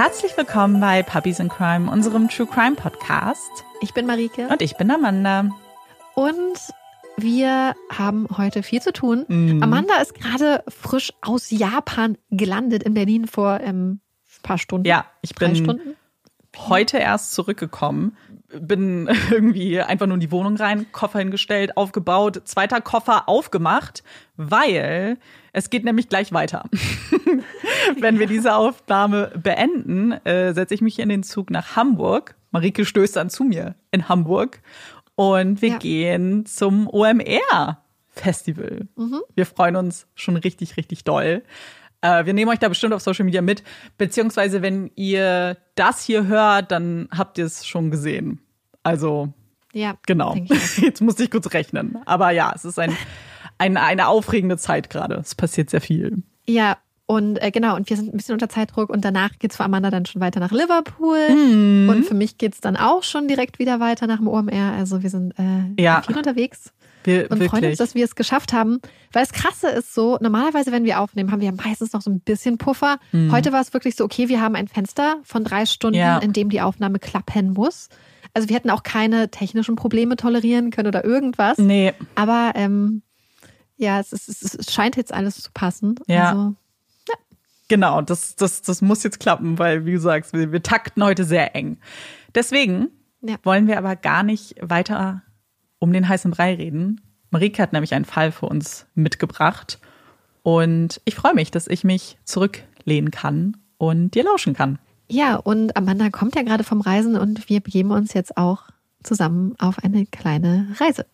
Herzlich willkommen bei Puppies in Crime, unserem True Crime Podcast. Ich bin Marike Und ich bin Amanda. und wir haben heute viel zu tun. Mhm. Amanda ist gerade frisch aus Japan gelandet in Berlin vor ähm, ein paar Stunden. Ja, ich bin Stunden. heute erst zurückgekommen. Bin irgendwie einfach nur in die Wohnung rein, Koffer hingestellt, aufgebaut, zweiter Koffer aufgemacht, weil es geht nämlich gleich weiter. Wenn wir diese Aufnahme beenden, äh, setze ich mich in den Zug nach Hamburg. Marike stößt dann zu mir in Hamburg und wir Ja. gehen zum OMR Festival. Mhm. Wir freuen uns schon richtig, richtig doll. Äh, wir nehmen euch da bestimmt auf Social Media mit, beziehungsweise wenn ihr das hier hört, dann habt ihr es schon gesehen. Also Ja, genau. Jetzt musste ich kurz rechnen. Aber ja, es ist ein, ein, eine aufregende Zeit gerade. Es passiert sehr viel. Ja, und äh, genau, und wir sind ein bisschen unter Zeitdruck und danach geht's für Amanda dann schon weiter nach Liverpool. Mhm. Und für mich geht's dann auch schon direkt wieder weiter nach dem OMR. Also wir sind äh, Ja. viel unterwegs. Wir, und freuen uns, wirklich. dass wir es geschafft haben. Weil das Krasse ist so, normalerweise, wenn wir aufnehmen, haben wir meistens noch so ein bisschen Puffer. Heute war es wirklich so, okay, wir haben ein Fenster von drei Stunden, Mhm. Ja. in dem die Aufnahme klappen muss. Also wir hätten auch keine technischen Probleme tolerieren können oder irgendwas. Nee, Aber ähm, ja, es, ist, es, scheint jetzt alles zu passen. Ja. Also, genau. Das, das, das muss jetzt klappen, weil, wie du sagst, wir, wir takten heute sehr eng. Deswegen Ja. wollen wir aber gar nicht weiter um den heißen Brei reden. Marike hat nämlich einen Fall für uns mitgebracht. Und ich freue mich, dass ich mich zurücklehnen kann und dir lauschen kann. ja, und Amanda kommt ja gerade vom Reisen und wir begeben uns jetzt auch zusammen auf eine kleine Reise.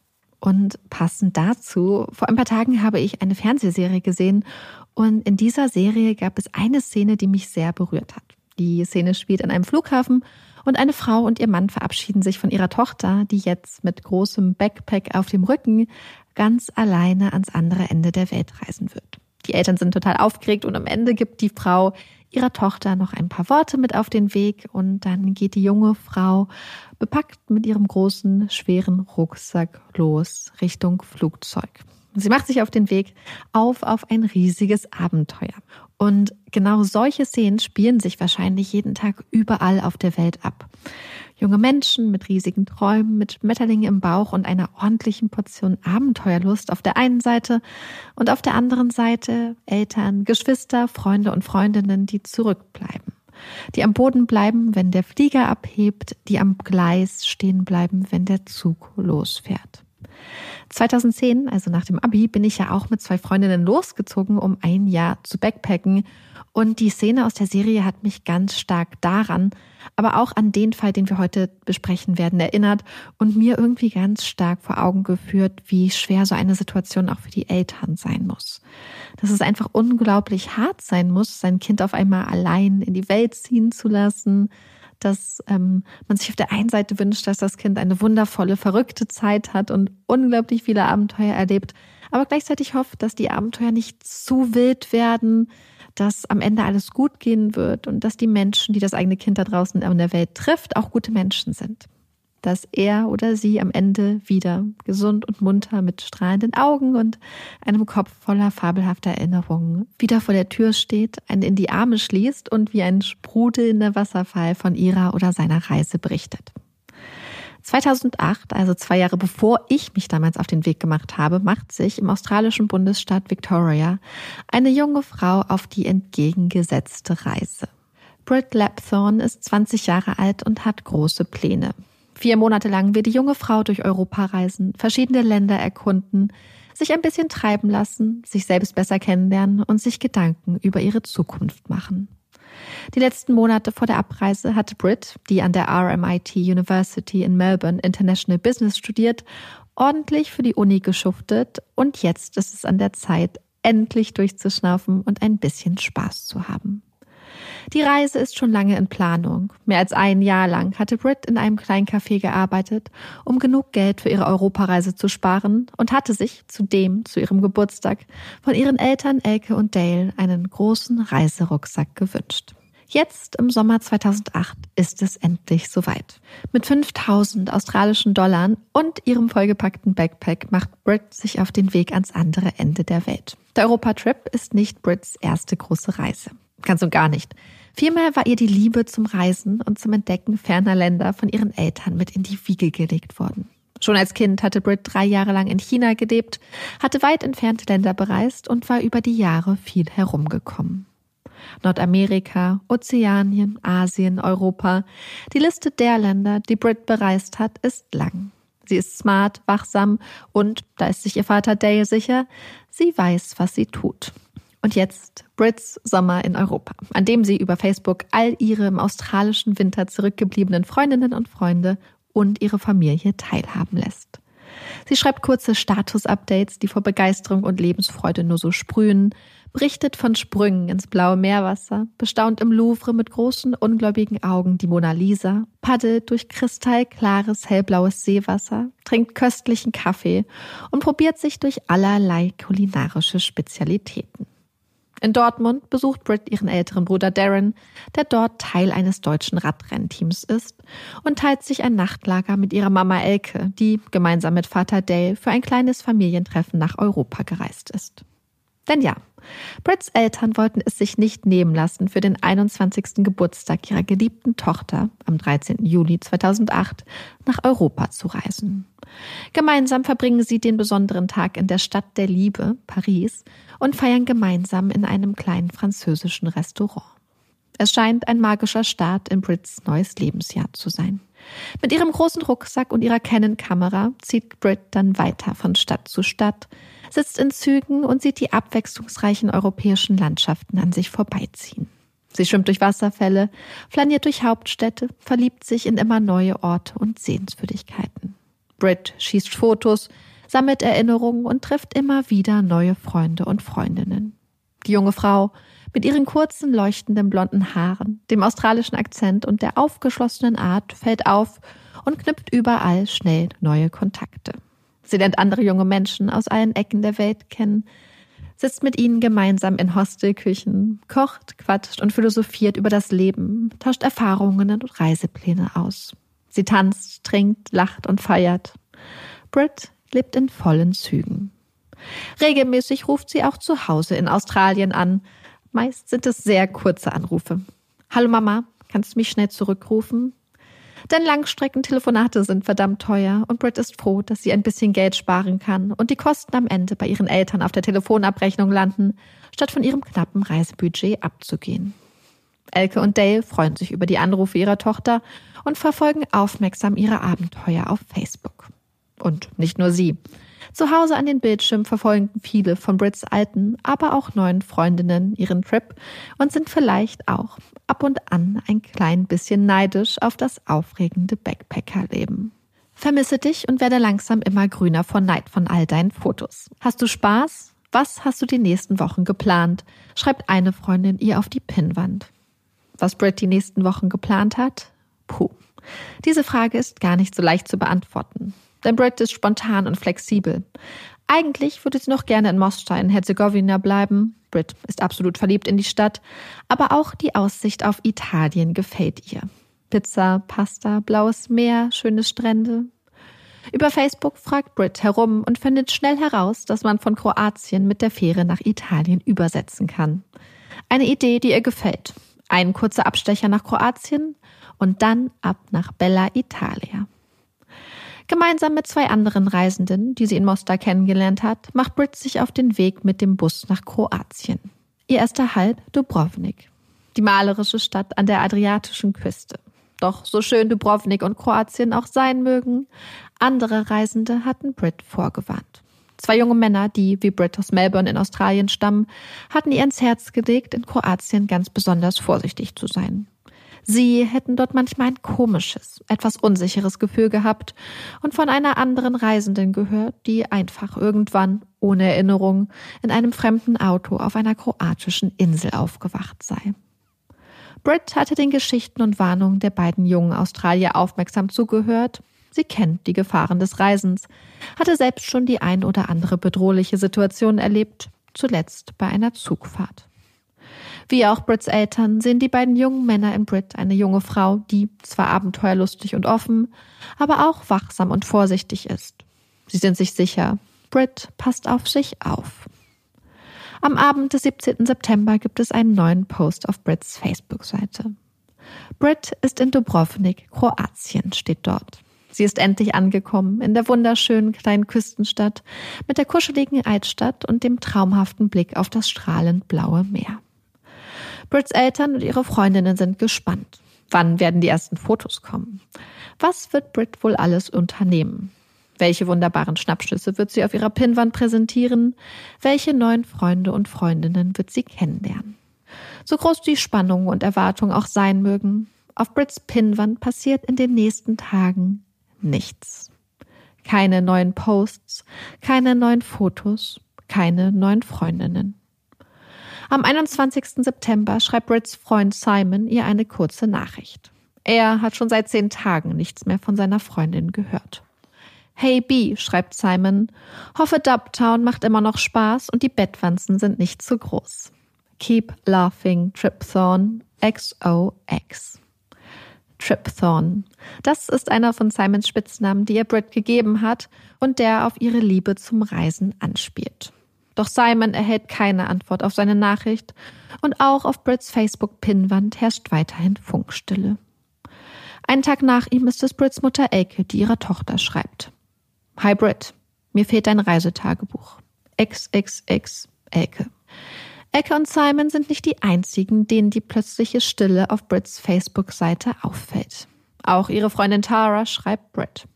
Und passend dazu, vor ein paar Tagen habe ich eine Fernsehserie gesehen und in dieser Serie gab es eine Szene, die mich sehr berührt hat. Die Szene spielt an einem Flughafen und eine Frau und ihr Mann verabschieden sich von ihrer Tochter, die jetzt mit großem Backpack auf dem Rücken ganz alleine ans andere Ende der Welt reisen wird. Die Eltern sind total aufgeregt und am Ende gibt die Frau ihrer Tochter noch ein paar Worte mit auf den Weg und dann geht die junge Frau bepackt mit ihrem großen, schweren Rucksack los Richtung Flugzeug. Sie macht sich auf den Weg auf auf ein riesiges Abenteuer. Und genau solche Szenen spielen sich wahrscheinlich jeden Tag überall auf der Welt ab. Junge Menschen mit riesigen Träumen, mit Schmetterlingen im Bauch und einer ordentlichen Portion Abenteuerlust auf der einen Seite und auf der anderen Seite Eltern, Geschwister, Freunde und Freundinnen, die zurückbleiben. Die am Boden bleiben, wenn der Flieger abhebt, die am Gleis stehen bleiben, wenn der Zug losfährt. 2010, also nach dem Abi, bin ich ja auch mit zwei Freundinnen losgezogen, um ein Jahr zu backpacken. Und die Szene aus der Serie hat mich ganz stark daran, aber auch an den Fall, den wir heute besprechen werden, erinnert und mir irgendwie ganz stark vor Augen geführt, wie schwer so eine Situation auch für die Eltern sein muss. Dass es einfach unglaublich hart sein muss, sein Kind auf einmal allein in die Welt ziehen zu lassen, dass ähm, man sich auf der einen Seite wünscht, dass das Kind eine wundervolle, verrückte Zeit hat und unglaublich viele Abenteuer erlebt, aber gleichzeitig hofft, dass die Abenteuer nicht zu wild werden, dass am Ende alles gut gehen wird und dass die Menschen, die das eigene Kind da draußen in der Welt trifft, auch gute Menschen sind. Dass er oder sie am Ende wieder gesund und munter mit strahlenden Augen und einem Kopf voller fabelhafter Erinnerungen wieder vor der Tür steht, einen in die Arme schließt und wie ein sprudelnder Wasserfall von ihrer oder seiner Reise berichtet. 2008, also zwei Jahre bevor ich mich damals auf den Weg gemacht habe, macht sich im australischen Bundesstaat Victoria eine junge Frau auf die entgegengesetzte Reise. Britt Lapthorne ist 20 Jahre alt und hat große Pläne. Vier Monate lang wird die junge Frau durch Europa reisen, verschiedene Länder erkunden, sich ein bisschen treiben lassen, sich selbst besser kennenlernen und sich Gedanken über ihre Zukunft machen. Die letzten Monate vor der Abreise hatte Britt, die an der RMIT University in Melbourne International Business studiert, ordentlich für die Uni geschuftet und jetzt ist es an der Zeit, endlich durchzuschnaufen und ein bisschen Spaß zu haben. Die Reise ist schon lange in Planung. Mehr als ein Jahr lang hatte Britt in einem kleinen Café gearbeitet, um genug Geld für ihre Europareise zu sparen und hatte sich zudem zu ihrem Geburtstag von ihren Eltern Elke und Dale einen großen Reiserucksack gewünscht. Jetzt im Sommer 2008 ist es endlich soweit. Mit 5000 australischen Dollar und ihrem vollgepackten Backpack macht Brit sich auf den Weg ans andere Ende der Welt. Der Europatrip ist nicht Brits erste große Reise. Ganz und gar nicht. Vielmehr war ihr die Liebe zum Reisen und zum Entdecken ferner Länder von ihren Eltern mit in die Wiege gelegt worden. Schon als Kind hatte Brit drei Jahre lang in China gelebt, hatte weit entfernte Länder bereist und war über die Jahre viel herumgekommen. Nordamerika, Ozeanien, Asien, Europa. Die Liste der Länder, die Brit bereist hat, ist lang. Sie ist smart, wachsam und, da ist sich ihr Vater Dale sicher, sie weiß, was sie tut. Und jetzt Brits Sommer in Europa, an dem sie über Facebook all ihre im australischen Winter zurückgebliebenen Freundinnen und Freunde und ihre Familie teilhaben lässt. Sie schreibt kurze Status-Updates, die vor Begeisterung und Lebensfreude nur so sprühen, berichtet von Sprüngen ins blaue Meerwasser, bestaunt im Louvre mit großen, ungläubigen Augen die Mona Lisa, paddelt durch kristallklares, hellblaues Seewasser, trinkt köstlichen Kaffee und probiert sich durch allerlei kulinarische Spezialitäten. In Dortmund besucht Britt ihren älteren Bruder Darren, der dort Teil eines deutschen Radrennteams ist, und teilt sich ein Nachtlager mit ihrer Mama Elke, die gemeinsam mit Vater Dale für ein kleines Familientreffen nach Europa gereist ist. Denn ja, Britts Eltern wollten es sich nicht nehmen lassen, für den 21. Geburtstag ihrer geliebten Tochter am 13. Juli 2008 nach Europa zu reisen. Gemeinsam verbringen sie den besonderen Tag in der Stadt der Liebe, Paris, und feiern gemeinsam in einem kleinen französischen Restaurant. Es scheint ein magischer Start in Brits neues Lebensjahr zu sein. Mit ihrem großen Rucksack und ihrer Canon-Kamera zieht Brit dann weiter von Stadt zu Stadt, sitzt in Zügen und sieht die abwechslungsreichen europäischen Landschaften an sich vorbeiziehen. Sie schwimmt durch Wasserfälle, flaniert durch Hauptstädte, verliebt sich in immer neue Orte und Sehenswürdigkeiten. Brit schießt Fotos, sammelt Erinnerungen und trifft immer wieder neue Freunde und Freundinnen. Die junge Frau mit ihren kurzen, leuchtenden blonden Haaren, dem australischen Akzent und der aufgeschlossenen Art fällt auf und knüpft überall schnell neue Kontakte. Sie lernt andere junge Menschen aus allen Ecken der Welt kennen, sitzt mit ihnen gemeinsam in Hostelküchen, kocht, quatscht und philosophiert über das Leben, tauscht Erfahrungen und Reisepläne aus. Sie tanzt, trinkt, lacht und feiert. Brit lebt in vollen Zügen. Regelmäßig ruft sie auch zu Hause in Australien an. Meist sind es sehr kurze Anrufe. Hallo Mama, kannst du mich schnell zurückrufen? Denn Langstreckentelefonate sind verdammt teuer und Britt ist froh, dass sie ein bisschen Geld sparen kann und die Kosten am Ende bei ihren Eltern auf der Telefonabrechnung landen, statt von ihrem knappen Reisebudget abzugehen. Elke und Dale freuen sich über die Anrufe ihrer Tochter und verfolgen aufmerksam ihre Abenteuer auf Facebook. Und nicht nur sie. Zu Hause an den Bildschirmen verfolgen viele von Brits alten, aber auch neuen Freundinnen ihren Trip und sind vielleicht auch ab und an ein klein bisschen neidisch auf das aufregende Backpackerleben. Vermisse dich und werde langsam immer grüner vor Neid von all deinen Fotos. Hast du Spaß? Was hast du die nächsten Wochen geplant? Schreibt eine Freundin ihr auf die Pinnwand. Was Brit die nächsten Wochen geplant hat? Puh. Diese Frage ist gar nicht so leicht zu beantworten. Denn Brit ist spontan und flexibel. Eigentlich würde sie noch gerne in Mostar in Herzegowina bleiben. Brit ist absolut verliebt in die Stadt, aber auch die Aussicht auf Italien gefällt ihr. Pizza, Pasta, blaues Meer, schöne Strände. Über Facebook fragt Brit herum und findet schnell heraus, dass man von Kroatien mit der Fähre nach Italien übersetzen kann. Eine Idee, die ihr gefällt. Ein kurzer Abstecher nach Kroatien und dann ab nach Bella Italia. Gemeinsam mit zwei anderen Reisenden, die sie in Mostar kennengelernt hat, macht Brit sich auf den Weg mit dem Bus nach Kroatien. Ihr erster Halt Dubrovnik, die malerische Stadt an der adriatischen Küste. Doch so schön Dubrovnik und Kroatien auch sein mögen, andere Reisende hatten Brit vorgewarnt. Zwei junge Männer, die wie Brit aus Melbourne in Australien stammen, hatten ihr ins Herz gelegt, in Kroatien ganz besonders vorsichtig zu sein. Sie hätten dort manchmal ein komisches, etwas unsicheres Gefühl gehabt und von einer anderen Reisenden gehört, die einfach irgendwann, ohne Erinnerung, in einem fremden Auto auf einer kroatischen Insel aufgewacht sei. Britt hatte den Geschichten und Warnungen der beiden jungen Australier aufmerksam zugehört. Sie kennt die Gefahren des Reisens, hatte selbst schon die ein oder andere bedrohliche Situation erlebt, zuletzt bei einer Zugfahrt. Wie auch Brits Eltern sehen die beiden jungen Männer in Brit eine junge Frau, die zwar abenteuerlustig und offen, aber auch wachsam und vorsichtig ist. Sie sind sich sicher, Brit passt auf sich auf. Am Abend des 17. September gibt es einen neuen Post auf Brits Facebook-Seite. Brit ist in Dubrovnik, Kroatien, steht dort. Sie ist endlich angekommen in der wunderschönen kleinen Küstenstadt mit der kuscheligen Altstadt und dem traumhaften Blick auf das strahlend blaue Meer. Brits Eltern und ihre Freundinnen sind gespannt. Wann werden die ersten Fotos kommen? Was wird Brit wohl alles unternehmen? Welche wunderbaren Schnappschüsse wird sie auf ihrer Pinnwand präsentieren? Welche neuen Freunde und Freundinnen wird sie kennenlernen? So groß die Spannung und Erwartung auch sein mögen, auf Brits Pinnwand passiert in den nächsten Tagen nichts. Keine neuen Posts, keine neuen Fotos, keine neuen Freundinnen. Am 21. September schreibt Brits Freund Simon ihr eine kurze Nachricht. Er hat schon seit zehn Tagen nichts mehr von seiner Freundin gehört. Hey B, schreibt Simon, hoffe Dubtown macht immer noch Spaß und die Bettwanzen sind nicht zu groß. Keep laughing, Tripthorn, XOX. Tripthorn. Das ist einer von Simons Spitznamen, die er Brit gegeben hat und der auf ihre Liebe zum Reisen anspielt. Doch Simon erhält keine Antwort auf seine Nachricht und auch auf Brits Facebook-Pinnwand herrscht weiterhin Funkstille. Einen Tag nach ihm ist es Brits Mutter Elke, die ihrer Tochter schreibt. Hi Brit, mir fehlt dein Reisetagebuch. XXX Elke. Elke und Simon sind nicht die einzigen, denen die plötzliche Stille auf Brits Facebook-Seite auffällt. Auch ihre Freundin Tara schreibt Brit.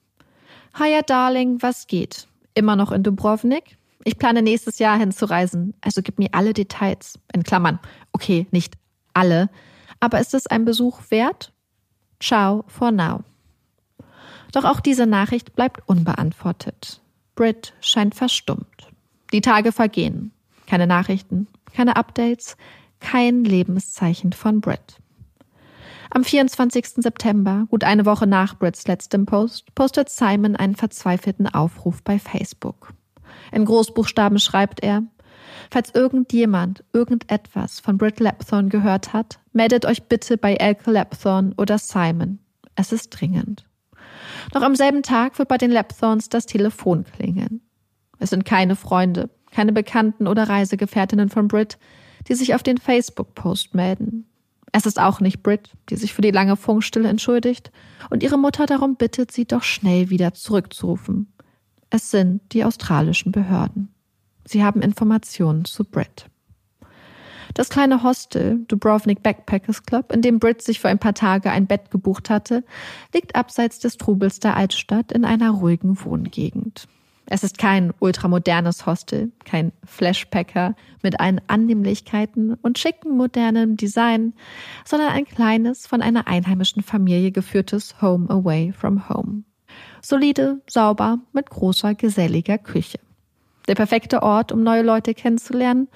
Hiya Darling, was geht? Immer noch in Dubrovnik? Ich plane nächstes Jahr hinzureisen, also gib mir alle Details. In Klammern. Okay, nicht alle. Aber ist es ein Besuch wert? Ciao for now. Doch auch diese Nachricht bleibt unbeantwortet. Brit scheint verstummt. Die Tage vergehen. Keine Nachrichten, keine Updates, kein Lebenszeichen von Brit. Am 24. September, gut eine Woche nach Brits letztem Post, postet Simon einen verzweifelten Aufruf bei Facebook. In Großbuchstaben schreibt er, Falls irgendjemand irgendetwas von Brit Lapthorne gehört hat, meldet euch bitte bei Elke Lapthorne oder Simon. Es ist dringend. Noch am selben Tag wird bei den Lapthorns das Telefon klingeln. Es sind keine Freunde, keine Bekannten oder Reisegefährtinnen von Brit, die sich auf den Facebook-Post melden. Es ist auch nicht Brit, die sich für die lange Funkstille entschuldigt und ihre Mutter darum bittet, sie doch schnell wieder zurückzurufen. Es sind die australischen Behörden. Sie haben Informationen zu Brit. Das kleine Hostel, Dubrovnik Backpackers Club, in dem Brit sich für ein paar Tage ein Bett gebucht hatte, liegt abseits des Trubels der Altstadt in einer ruhigen Wohngegend. Es ist kein ultramodernes Hostel, kein Flashpacker mit allen Annehmlichkeiten und schicken modernem Design, sondern ein kleines, von einer einheimischen Familie geführtes Home Away from Home. Solide, sauber, mit großer, geselliger Küche. Der perfekte Ort, um neue Leute kennenzulernen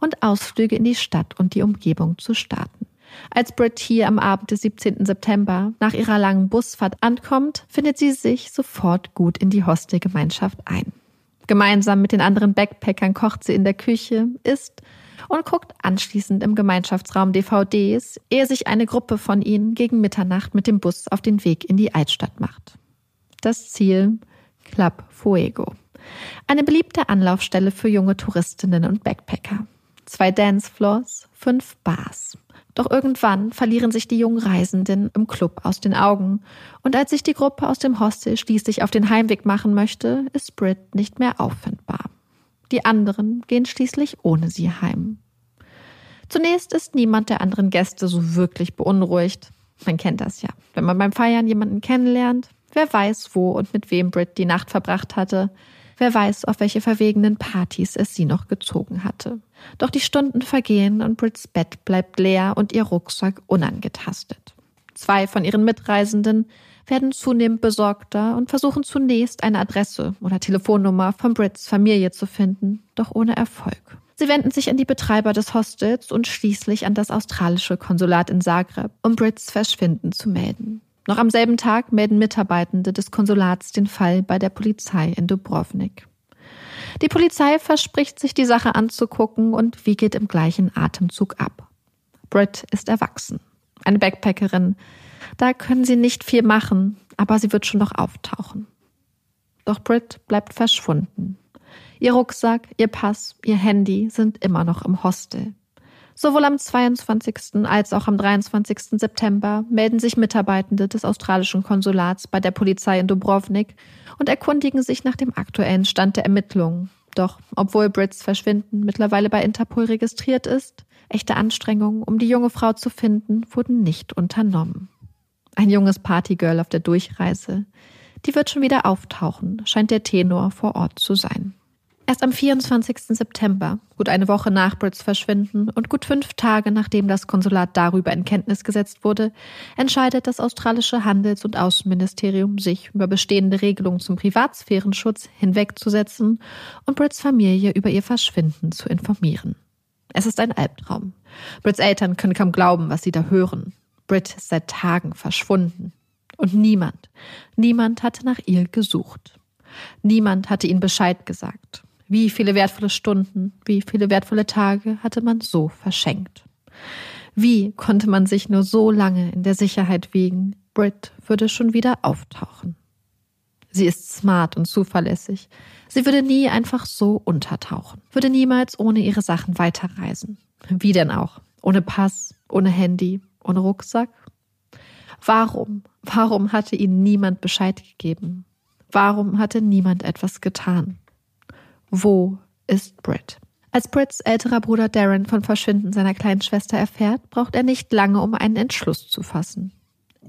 und Ausflüge in die Stadt und die Umgebung zu starten. Als Britt hier am Abend des 17. September nach ihrer langen Busfahrt ankommt, findet sie sich sofort gut in die Hostelgemeinschaft ein. Gemeinsam mit den anderen Backpackern kocht sie in der Küche, isst und guckt anschließend im Gemeinschaftsraum DVDs, ehe sich eine Gruppe von ihnen gegen Mitternacht mit dem Bus auf den Weg in die Altstadt macht. Das Ziel Club Fuego. Eine beliebte Anlaufstelle für junge Touristinnen und Backpacker. Zwei Dancefloors, fünf Bars. Doch irgendwann verlieren sich die jungen Reisenden im Club aus den Augen. Und als sich die Gruppe aus dem Hostel schließlich auf den Heimweg machen möchte, ist Brit nicht mehr auffindbar. Die anderen gehen schließlich ohne sie heim. Zunächst ist niemand der anderen Gäste so wirklich beunruhigt. Man kennt das ja. Wenn man beim Feiern jemanden kennenlernt, Wer weiß, wo und mit wem Brit die Nacht verbracht hatte. Wer weiß, auf welche verwegenen Partys es sie noch gezogen hatte. Doch die Stunden vergehen und Brits Bett bleibt leer und ihr Rucksack unangetastet. Zwei von ihren Mitreisenden werden zunehmend besorgter und versuchen zunächst eine Adresse oder Telefonnummer von Brits Familie zu finden, doch ohne Erfolg. Sie wenden sich an die Betreiber des Hostels und schließlich an das australische Konsulat in Zagreb, um Brits Verschwinden zu melden. Noch am selben Tag melden Mitarbeitende des Konsulats den Fall bei der Polizei in Dubrovnik. Die Polizei verspricht sich, die Sache anzugucken und wie geht im gleichen Atemzug ab. Britt ist erwachsen, eine Backpackerin, da können sie nicht viel machen, aber sie wird schon noch auftauchen. Doch Brit bleibt verschwunden. Ihr Rucksack, ihr Pass, ihr Handy sind immer noch im Hostel. Sowohl am 22. als auch am 23. September melden sich Mitarbeitende des australischen Konsulats bei der Polizei in Dubrovnik und erkundigen sich nach dem aktuellen Stand der Ermittlungen. Doch obwohl Brits Verschwinden mittlerweile bei Interpol registriert ist, echte Anstrengungen, um die junge Frau zu finden, wurden nicht unternommen. Ein junges Partygirl auf der Durchreise. Die wird schon wieder auftauchen, scheint der Tenor vor Ort zu sein. Erst am 24. September, gut eine Woche nach Brits Verschwinden und gut fünf Tage nachdem das Konsulat darüber in Kenntnis gesetzt wurde, entscheidet das australische Handels- und Außenministerium, sich über bestehende Regelungen zum Privatsphärenschutz hinwegzusetzen und Brits Familie über ihr Verschwinden zu informieren. Es ist ein Albtraum. Brits Eltern können kaum glauben, was sie da hören. Brit ist seit Tagen verschwunden. Und niemand, niemand hatte nach ihr gesucht. Niemand hatte ihnen Bescheid gesagt. Wie viele wertvolle Stunden, wie viele wertvolle Tage hatte man so verschenkt. Wie konnte man sich nur so lange in der Sicherheit wiegen, Brit würde schon wieder auftauchen. Sie ist smart und zuverlässig. Sie würde nie einfach so untertauchen, würde niemals ohne ihre Sachen weiterreisen. Wie denn auch? Ohne Pass, ohne Handy, ohne Rucksack? Warum, warum hatte ihnen niemand Bescheid gegeben? Warum hatte niemand etwas getan? Wo ist Britt? Als Brits älterer Bruder Darren von Verschwinden seiner kleinen Schwester erfährt, braucht er nicht lange, um einen Entschluss zu fassen.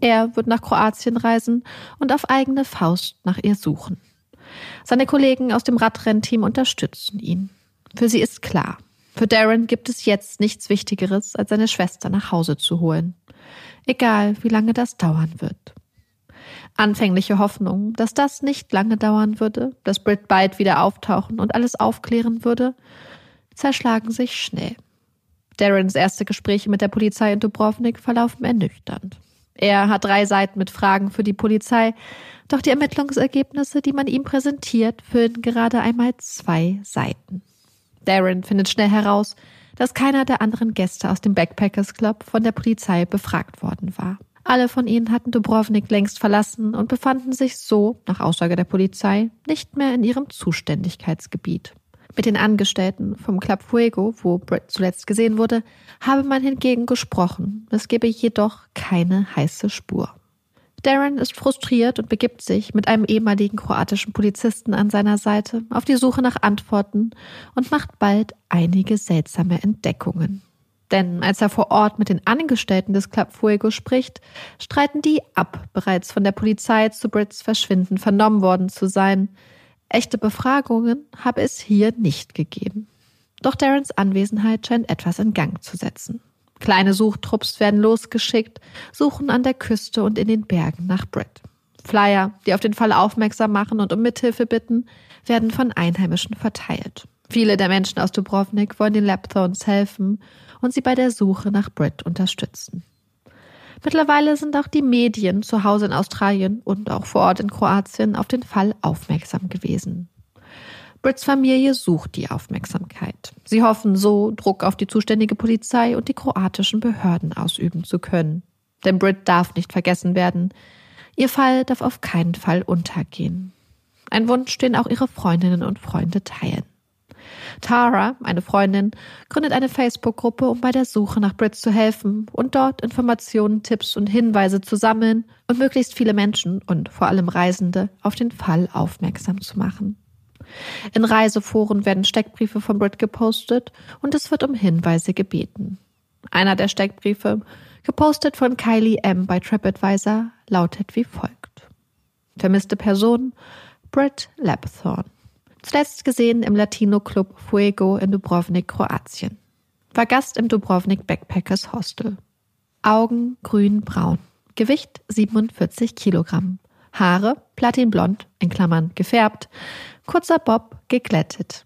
Er wird nach Kroatien reisen und auf eigene Faust nach ihr suchen. Seine Kollegen aus dem Radrennteam unterstützen ihn. Für sie ist klar, für Darren gibt es jetzt nichts Wichtigeres, als seine Schwester nach Hause zu holen. Egal, wie lange das dauern wird. Anfängliche Hoffnung, dass das nicht lange dauern würde, dass Britt bald wieder auftauchen und alles aufklären würde, zerschlagen sich schnell. Darrens erste Gespräche mit der Polizei in Dubrovnik verlaufen ernüchternd. Er hat drei Seiten mit Fragen für die Polizei, doch die Ermittlungsergebnisse, die man ihm präsentiert, füllen gerade einmal zwei Seiten. Darren findet schnell heraus, dass keiner der anderen Gäste aus dem Backpackers Club von der Polizei befragt worden war. Alle von ihnen hatten Dubrovnik längst verlassen und befanden sich so, nach Aussage der Polizei, nicht mehr in ihrem Zuständigkeitsgebiet. Mit den Angestellten vom Club Fuego, wo Brett zuletzt gesehen wurde, habe man hingegen gesprochen. Es gebe jedoch keine heiße Spur. Darren ist frustriert und begibt sich mit einem ehemaligen kroatischen Polizisten an seiner Seite auf die Suche nach Antworten und macht bald einige seltsame Entdeckungen. Denn als er vor Ort mit den Angestellten des Club Fuego spricht, streiten die ab, bereits von der Polizei zu Brits Verschwinden vernommen worden zu sein. Echte Befragungen habe es hier nicht gegeben. Doch Darrens Anwesenheit scheint etwas in Gang zu setzen. Kleine Suchtrupps werden losgeschickt, suchen an der Küste und in den Bergen nach Brett. Flyer, die auf den Fall aufmerksam machen und um Mithilfe bitten, werden von Einheimischen verteilt. Viele der Menschen aus Dubrovnik wollen den Lapthorns helfen und sie bei der Suche nach Brett unterstützen. Mittlerweile sind auch die Medien zu Hause in Australien und auch vor Ort in Kroatien auf den Fall aufmerksam gewesen. Brits Familie sucht die Aufmerksamkeit. Sie hoffen so, Druck auf die zuständige Polizei und die kroatischen Behörden ausüben zu können. Denn Brit darf nicht vergessen werden. Ihr Fall darf auf keinen Fall untergehen. Ein Wunsch, den auch ihre Freundinnen und Freunde teilen. Tara, eine Freundin, gründet eine Facebook-Gruppe, um bei der Suche nach Brit zu helfen und dort Informationen, Tipps und Hinweise zu sammeln und möglichst viele Menschen und vor allem Reisende auf den Fall aufmerksam zu machen. In Reiseforen werden Steckbriefe von Brit gepostet und es wird um Hinweise gebeten. Einer der Steckbriefe, gepostet von Kylie M. bei TripAdvisor, lautet wie folgt. Vermisste Person Brit Lapthorne. Zuletzt gesehen im Latino-Club Fuego in Dubrovnik, Kroatien. War Gast im Dubrovnik Backpackers Hostel. Augen grün-braun. Gewicht 47 Kilogramm. Haare platinblond, in Klammern gefärbt. Kurzer Bob, geglättet.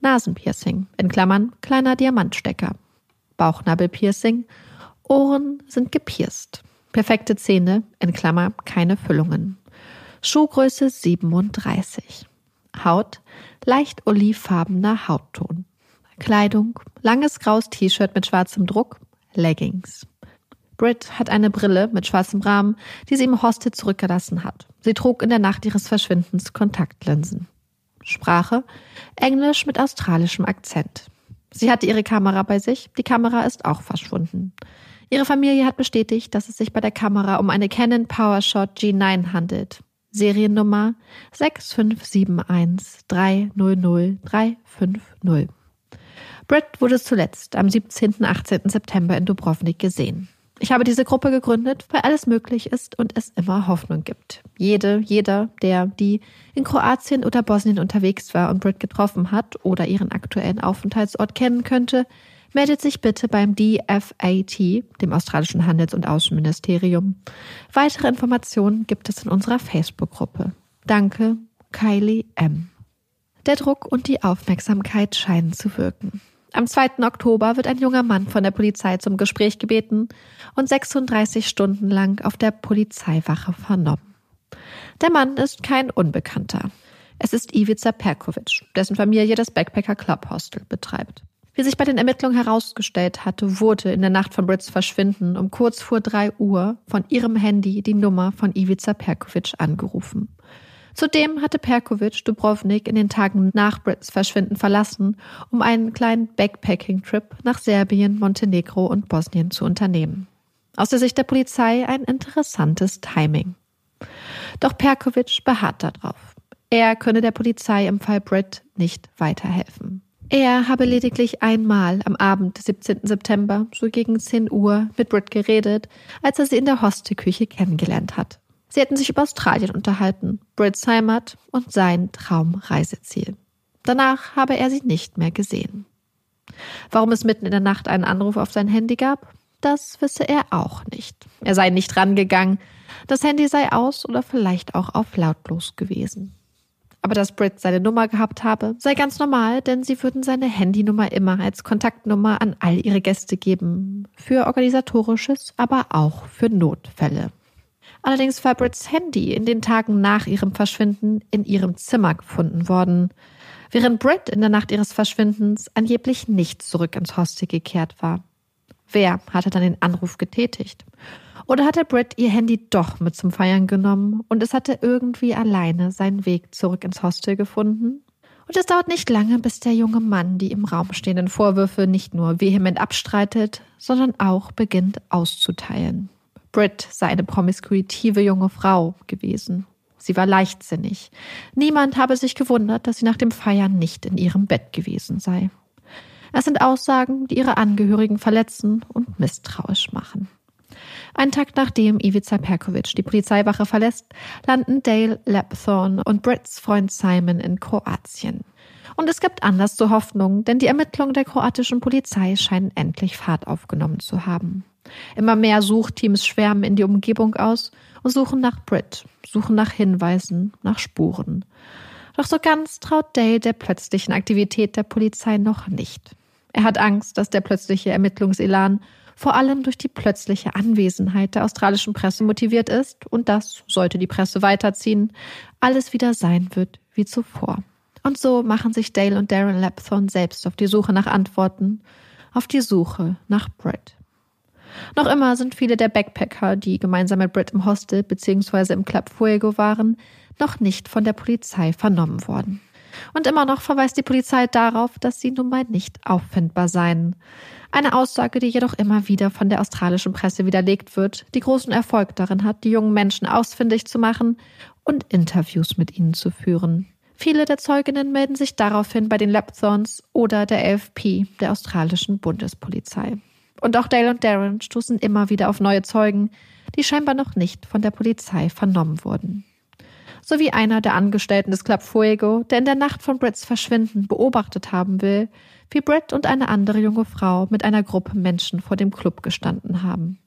Nasenpiercing, in Klammern kleiner Diamantstecker. Bauchnabelpiercing. Ohren sind gepierst. Perfekte Zähne, in Klammer keine Füllungen. Schuhgröße 37. Haut, leicht olivfarbener Hautton. Kleidung, langes graues T-Shirt mit schwarzem Druck, Leggings. Brit hat eine Brille mit schwarzem Rahmen, die sie im Hostel zurückgelassen hat. Sie trug in der Nacht ihres Verschwindens Kontaktlinsen. Sprache Englisch mit australischem Akzent. Sie hatte ihre Kamera bei sich, die Kamera ist auch verschwunden. Ihre Familie hat bestätigt, dass es sich bei der Kamera um eine Canon PowerShot G9 handelt. Seriennummer 6571300300350. Brett wurde zuletzt am 17. 18. September in Dubrovnik gesehen. Ich habe diese Gruppe gegründet, weil alles möglich ist und es immer Hoffnung gibt. Jede, jeder, der, die in Kroatien oder Bosnien unterwegs war und Brit getroffen hat oder ihren aktuellen Aufenthaltsort kennen könnte, meldet sich bitte beim DFAT, dem australischen Handels- und Außenministerium. Weitere Informationen gibt es in unserer Facebook-Gruppe. Danke, Kylie M. Der Druck und die Aufmerksamkeit scheinen zu wirken. Am 2. Oktober wird ein junger Mann von der Polizei zum Gespräch gebeten und 36 Stunden lang auf der Polizeiwache vernommen. Der Mann ist kein Unbekannter. Es ist Ivica Perkovic, dessen Familie das Backpacker Club Hostel betreibt. Wie sich bei den Ermittlungen herausgestellt hatte, wurde in der Nacht von Brits Verschwinden um kurz vor drei Uhr von ihrem Handy die Nummer von Ivica Perkovic angerufen. Zudem hatte Perkovic Dubrovnik in den Tagen nach Brits Verschwinden verlassen, um einen kleinen Backpacking-Trip nach Serbien, Montenegro und Bosnien zu unternehmen. Aus der Sicht der Polizei ein interessantes Timing. Doch Perkovic beharrt darauf. Er könne der Polizei im Fall Brit nicht weiterhelfen. Er habe lediglich einmal am Abend des 17. September, so gegen 10 Uhr, mit Brit geredet, als er sie in der Hostelküche kennengelernt hat. Sie hätten sich über Australien unterhalten, Brits Heimat und sein Traumreiseziel. Danach habe er sie nicht mehr gesehen. Warum es mitten in der Nacht einen Anruf auf sein Handy gab, das wisse er auch nicht. Er sei nicht rangegangen, das Handy sei aus oder vielleicht auch auf lautlos gewesen. Aber dass Britt seine Nummer gehabt habe, sei ganz normal, denn sie würden seine Handynummer immer als Kontaktnummer an all ihre Gäste geben. Für organisatorisches, aber auch für Notfälle. Allerdings war Brits Handy in den Tagen nach ihrem Verschwinden in ihrem Zimmer gefunden worden, während Brit in der Nacht ihres Verschwindens angeblich nicht zurück ins Hostel gekehrt war. Wer hatte dann den Anruf getätigt? Oder hatte Brit ihr Handy doch mit zum Feiern genommen und es hatte irgendwie alleine seinen Weg zurück ins Hostel gefunden? Und es dauert nicht lange, bis der junge Mann die im Raum stehenden Vorwürfe nicht nur vehement abstreitet, sondern auch beginnt auszuteilen. Britt sei eine promiskuitive junge Frau gewesen. Sie war leichtsinnig. Niemand habe sich gewundert, dass sie nach dem Feiern nicht in ihrem Bett gewesen sei. Es sind Aussagen, die ihre Angehörigen verletzen und misstrauisch machen. Einen Tag nachdem Ivica Perkovic die Polizeiwache verlässt, landen Dale Lapthorne und Britts Freund Simon in Kroatien. Und es gibt Anlass zur Hoffnung, denn die Ermittlungen der kroatischen Polizei scheinen endlich Fahrt aufgenommen zu haben. Immer mehr Suchteams schwärmen in die Umgebung aus und suchen nach Brit, suchen nach Hinweisen, nach Spuren. Doch so ganz traut Dale der plötzlichen Aktivität der Polizei noch nicht. Er hat Angst, dass der plötzliche Ermittlungselan vor allem durch die plötzliche Anwesenheit der australischen Presse motiviert ist und dass, sollte die Presse weiterziehen, alles wieder sein wird wie zuvor. Und so machen sich Dale und Darren Lapthorne selbst auf die Suche nach Antworten, auf die Suche nach Brit. Noch immer sind viele der Backpacker, die gemeinsam mit Brit im Hostel bzw. im Club Fuego waren, noch nicht von der Polizei vernommen worden. Und immer noch verweist die Polizei darauf, dass sie nun mal nicht auffindbar seien. Eine Aussage, die jedoch immer wieder von der australischen Presse widerlegt wird, die großen Erfolg darin hat, die jungen Menschen ausfindig zu machen und Interviews mit ihnen zu führen. Viele der Zeuginnen melden sich daraufhin bei den Lapthorns oder der AFP, der australischen Bundespolizei. Und auch Dale und Darren stoßen immer wieder auf neue Zeugen, die scheinbar noch nicht von der Polizei vernommen wurden. Sowie einer der Angestellten des Club Fuego, der in der Nacht von Britts Verschwinden beobachtet haben will, wie Britt und eine andere junge Frau mit einer Gruppe Menschen vor dem Club gestanden haben.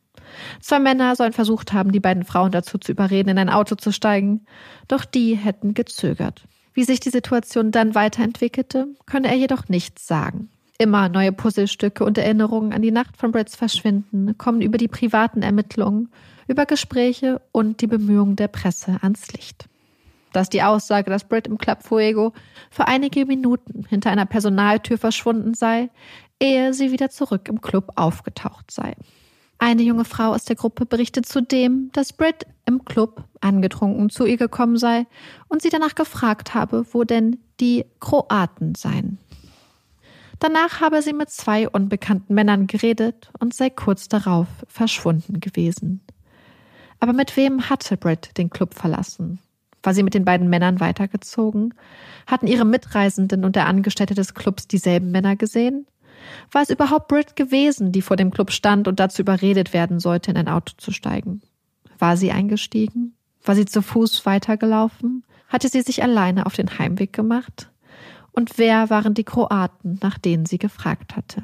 Zwei Männer sollen versucht haben, die beiden Frauen dazu zu überreden, in ein Auto zu steigen, doch die hätten gezögert. Wie sich die Situation dann weiterentwickelte, könne er jedoch nichts sagen. Immer neue Puzzlestücke und Erinnerungen an die Nacht von Britts Verschwinden kommen über die privaten Ermittlungen, über Gespräche und die Bemühungen der Presse ans Licht. Dass die Aussage, dass Britt im Club Fuego für einige Minuten hinter einer Personaltür verschwunden sei, ehe sie wieder zurück im Club aufgetaucht sei. Eine junge Frau aus der Gruppe berichtet zudem, dass Britt im Club angetrunken zu ihr gekommen sei und sie danach gefragt habe, wo denn die Kroaten seien. Danach habe sie mit zwei unbekannten Männern geredet und sei kurz darauf verschwunden gewesen. Aber mit wem hatte Britt den Club verlassen? War sie mit den beiden Männern weitergezogen? Hatten ihre Mitreisenden und der Angestellte des Clubs dieselben Männer gesehen? War es überhaupt Britt gewesen, die vor dem Club stand und dazu überredet werden sollte, in ein Auto zu steigen? War sie eingestiegen? War sie zu Fuß weitergelaufen? Hatte sie sich alleine auf den Heimweg gemacht? Und wer waren die Kroaten, nach denen sie gefragt hatte?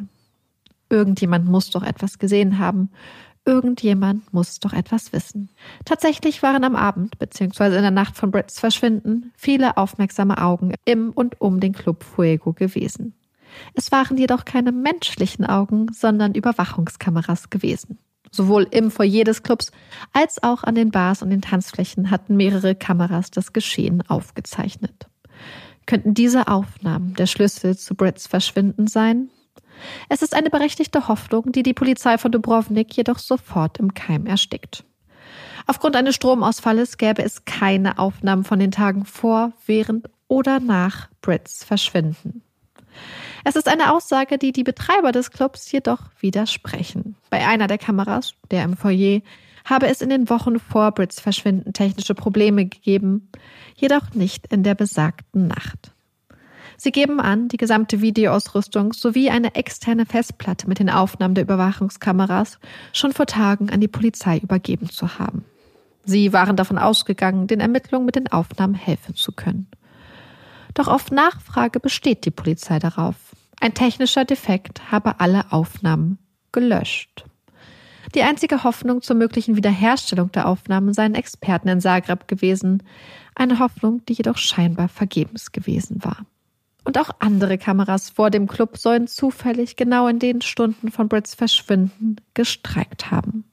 Irgendjemand muss doch etwas gesehen haben. Irgendjemand muss doch etwas wissen. Tatsächlich waren am Abend bzw. in der Nacht von Britts Verschwinden viele aufmerksame Augen im und um den Club Fuego gewesen. Es waren jedoch keine menschlichen Augen, sondern Überwachungskameras gewesen. Sowohl im Foyer des Clubs als auch an den Bars und den Tanzflächen hatten mehrere Kameras das Geschehen aufgezeichnet. Könnten diese Aufnahmen der Schlüssel zu Britts Verschwinden sein? Es ist eine berechtigte Hoffnung, die die Polizei von Dubrovnik jedoch sofort im Keim erstickt. Aufgrund eines Stromausfalles gäbe es keine Aufnahmen von den Tagen vor, während oder nach Brits Verschwinden. Es ist eine Aussage, die die Betreiber des Clubs jedoch widersprechen. Bei einer der Kameras, der im Foyer, habe es in den Wochen vor Brits Verschwinden technische Probleme gegeben, jedoch nicht in der besagten Nacht. Sie geben an, die gesamte Videoausrüstung sowie eine externe Festplatte mit den Aufnahmen der Überwachungskameras schon vor Tagen an die Polizei übergeben zu haben. Sie waren davon ausgegangen, den Ermittlungen mit den Aufnahmen helfen zu können. Doch auf Nachfrage besteht die Polizei darauf. Ein technischer Defekt habe alle Aufnahmen gelöscht. Die einzige Hoffnung zur möglichen Wiederherstellung der Aufnahmen seien Experten in Zagreb gewesen, eine Hoffnung, die jedoch scheinbar vergebens gewesen war. Und auch andere Kameras vor dem Club sollen zufällig genau in den Stunden von Brits Verschwinden gestreikt haben.